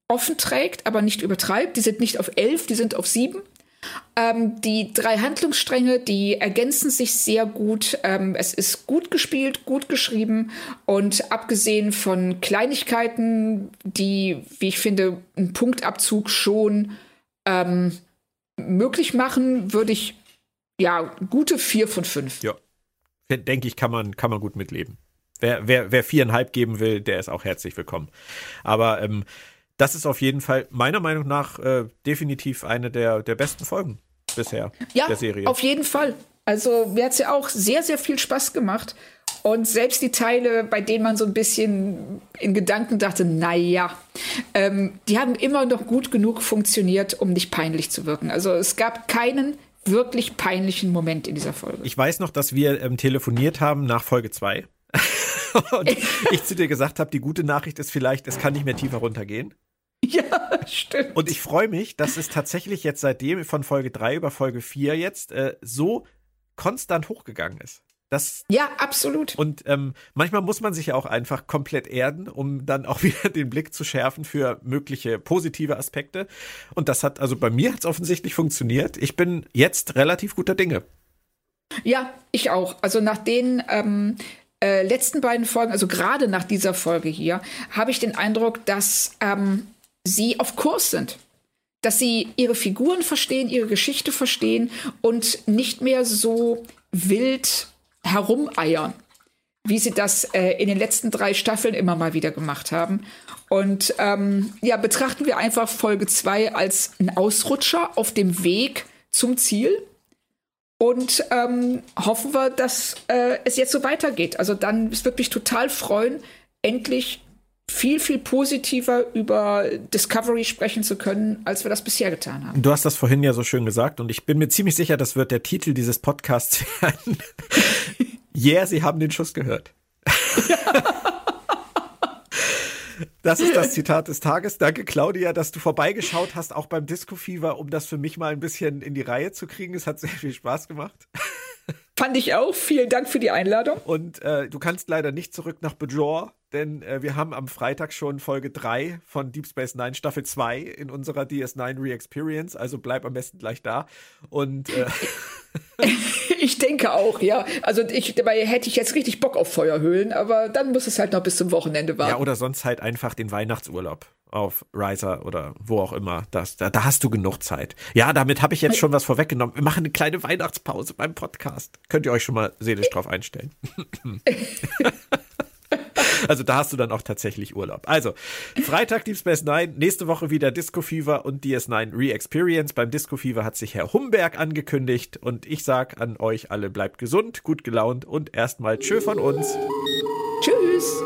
offen trägt, aber nicht übertreibt. Die sind nicht auf elf, die sind auf sieben. Ähm, die drei Handlungsstränge, die ergänzen sich sehr gut. Ähm, es ist gut gespielt, gut geschrieben und abgesehen von Kleinigkeiten, die, wie ich finde, einen Punktabzug schon ähm, möglich machen, würde ich ja gute vier von fünf. Ja, denke ich, kann man, kann man gut mitleben. Wer, wer, wer viereinhalb geben will, der ist auch herzlich willkommen. Aber ähm, das ist auf jeden Fall meiner Meinung nach äh, definitiv eine der, der besten Folgen bisher ja, der Serie. Auf jeden Fall. Also mir hat es ja auch sehr, sehr viel Spaß gemacht. Und selbst die Teile, bei denen man so ein bisschen in Gedanken dachte, naja, ähm, die haben immer noch gut genug funktioniert, um nicht peinlich zu wirken. Also es gab keinen wirklich peinlichen Moment in dieser Folge. Ich weiß noch, dass wir ähm, telefoniert haben nach Folge 2. (laughs) und ich zu dir gesagt habe, die gute Nachricht ist vielleicht, es kann nicht mehr tiefer runtergehen. (laughs) Ja, stimmt. Und ich freue mich, dass es tatsächlich jetzt seitdem von Folge 3 über Folge 4 jetzt äh, so konstant hochgegangen ist. Das, ja, absolut. Und ähm, manchmal muss man sich ja auch einfach komplett erden, um dann auch (laughs) wieder den Blick zu schärfen für mögliche positive Aspekte. Und das hat, also bei mir hat es offensichtlich funktioniert. Ich bin jetzt relativ guter Dinge. Ja, ich auch. Also nach den ähm, äh, letzten beiden Folgen, also gerade nach dieser Folge hier, habe ich den Eindruck, dass ähm, sie auf Kurs sind. Dass sie ihre Figuren verstehen, ihre Geschichte verstehen und nicht mehr so wild herumeiern, wie sie das äh, in den letzten drei Staffeln immer mal wieder gemacht haben. Und ähm, ja, betrachten wir einfach Folge 2 als ein Ausrutscher auf dem Weg zum Ziel. Und ähm, hoffen wir, dass äh, es jetzt so weitergeht. Also dann ist wirklich total freuen, endlich viel, viel positiver über Discovery sprechen zu können, als wir das bisher getan haben. Du hast das vorhin ja so schön gesagt und ich bin mir ziemlich sicher, das wird der Titel dieses Podcasts (laughs) werden. (laughs) yeah, Sie haben den Schuss gehört. (laughs) Das ist das Zitat des Tages. Danke, Claudia, dass du vorbeigeschaut hast, auch beim Disco Fever, um das für mich mal ein bisschen in die Reihe zu kriegen. Es hat sehr viel Spaß gemacht. Fand ich auch. Vielen Dank für die Einladung. Und äh, du kannst leider nicht zurück nach Bajor, denn äh, wir haben am Freitag schon Folge 3 von Deep Space Nine Staffel 2 in unserer DS9 Re-Experience, also bleib am besten gleich da. Und äh (laughs) ich denke auch, ja. Also ich, dabei hätte ich jetzt richtig Bock auf Feuerhöhlen, aber dann muss es halt noch bis zum Wochenende warten. Ja, oder sonst halt einfach den Weihnachtsurlaub auf Riser oder wo auch immer. Das, da, da hast du genug Zeit. Ja, damit habe ich jetzt schon was vorweggenommen. Wir machen eine kleine Weihnachtspause beim Podcast. Könnt ihr euch schon mal seelisch drauf einstellen. (laughs) Also da hast du dann auch tatsächlich Urlaub. Also, Freitag Deep Space Nine, nächste Woche wieder Disco Fever und DS9 Re-Experience. Beim Disco Fever hat sich Herr Humberg angekündigt und ich sag an euch alle, bleibt gesund, gut gelaunt und erstmal Tschö von uns. Tschüss.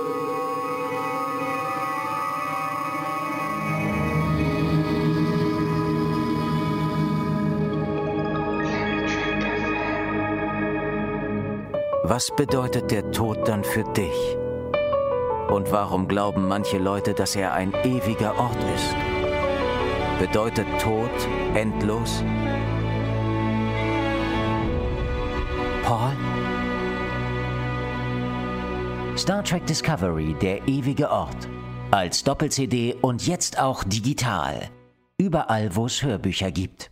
Was bedeutet der Tod dann für dich? Und warum glauben manche Leute, dass er ein ewiger Ort ist? Bedeutet Tod endlos? Paul? Star Trek Discovery, der ewige Ort. Als Doppel-CD und jetzt auch digital. Überall, wo es Hörbücher gibt.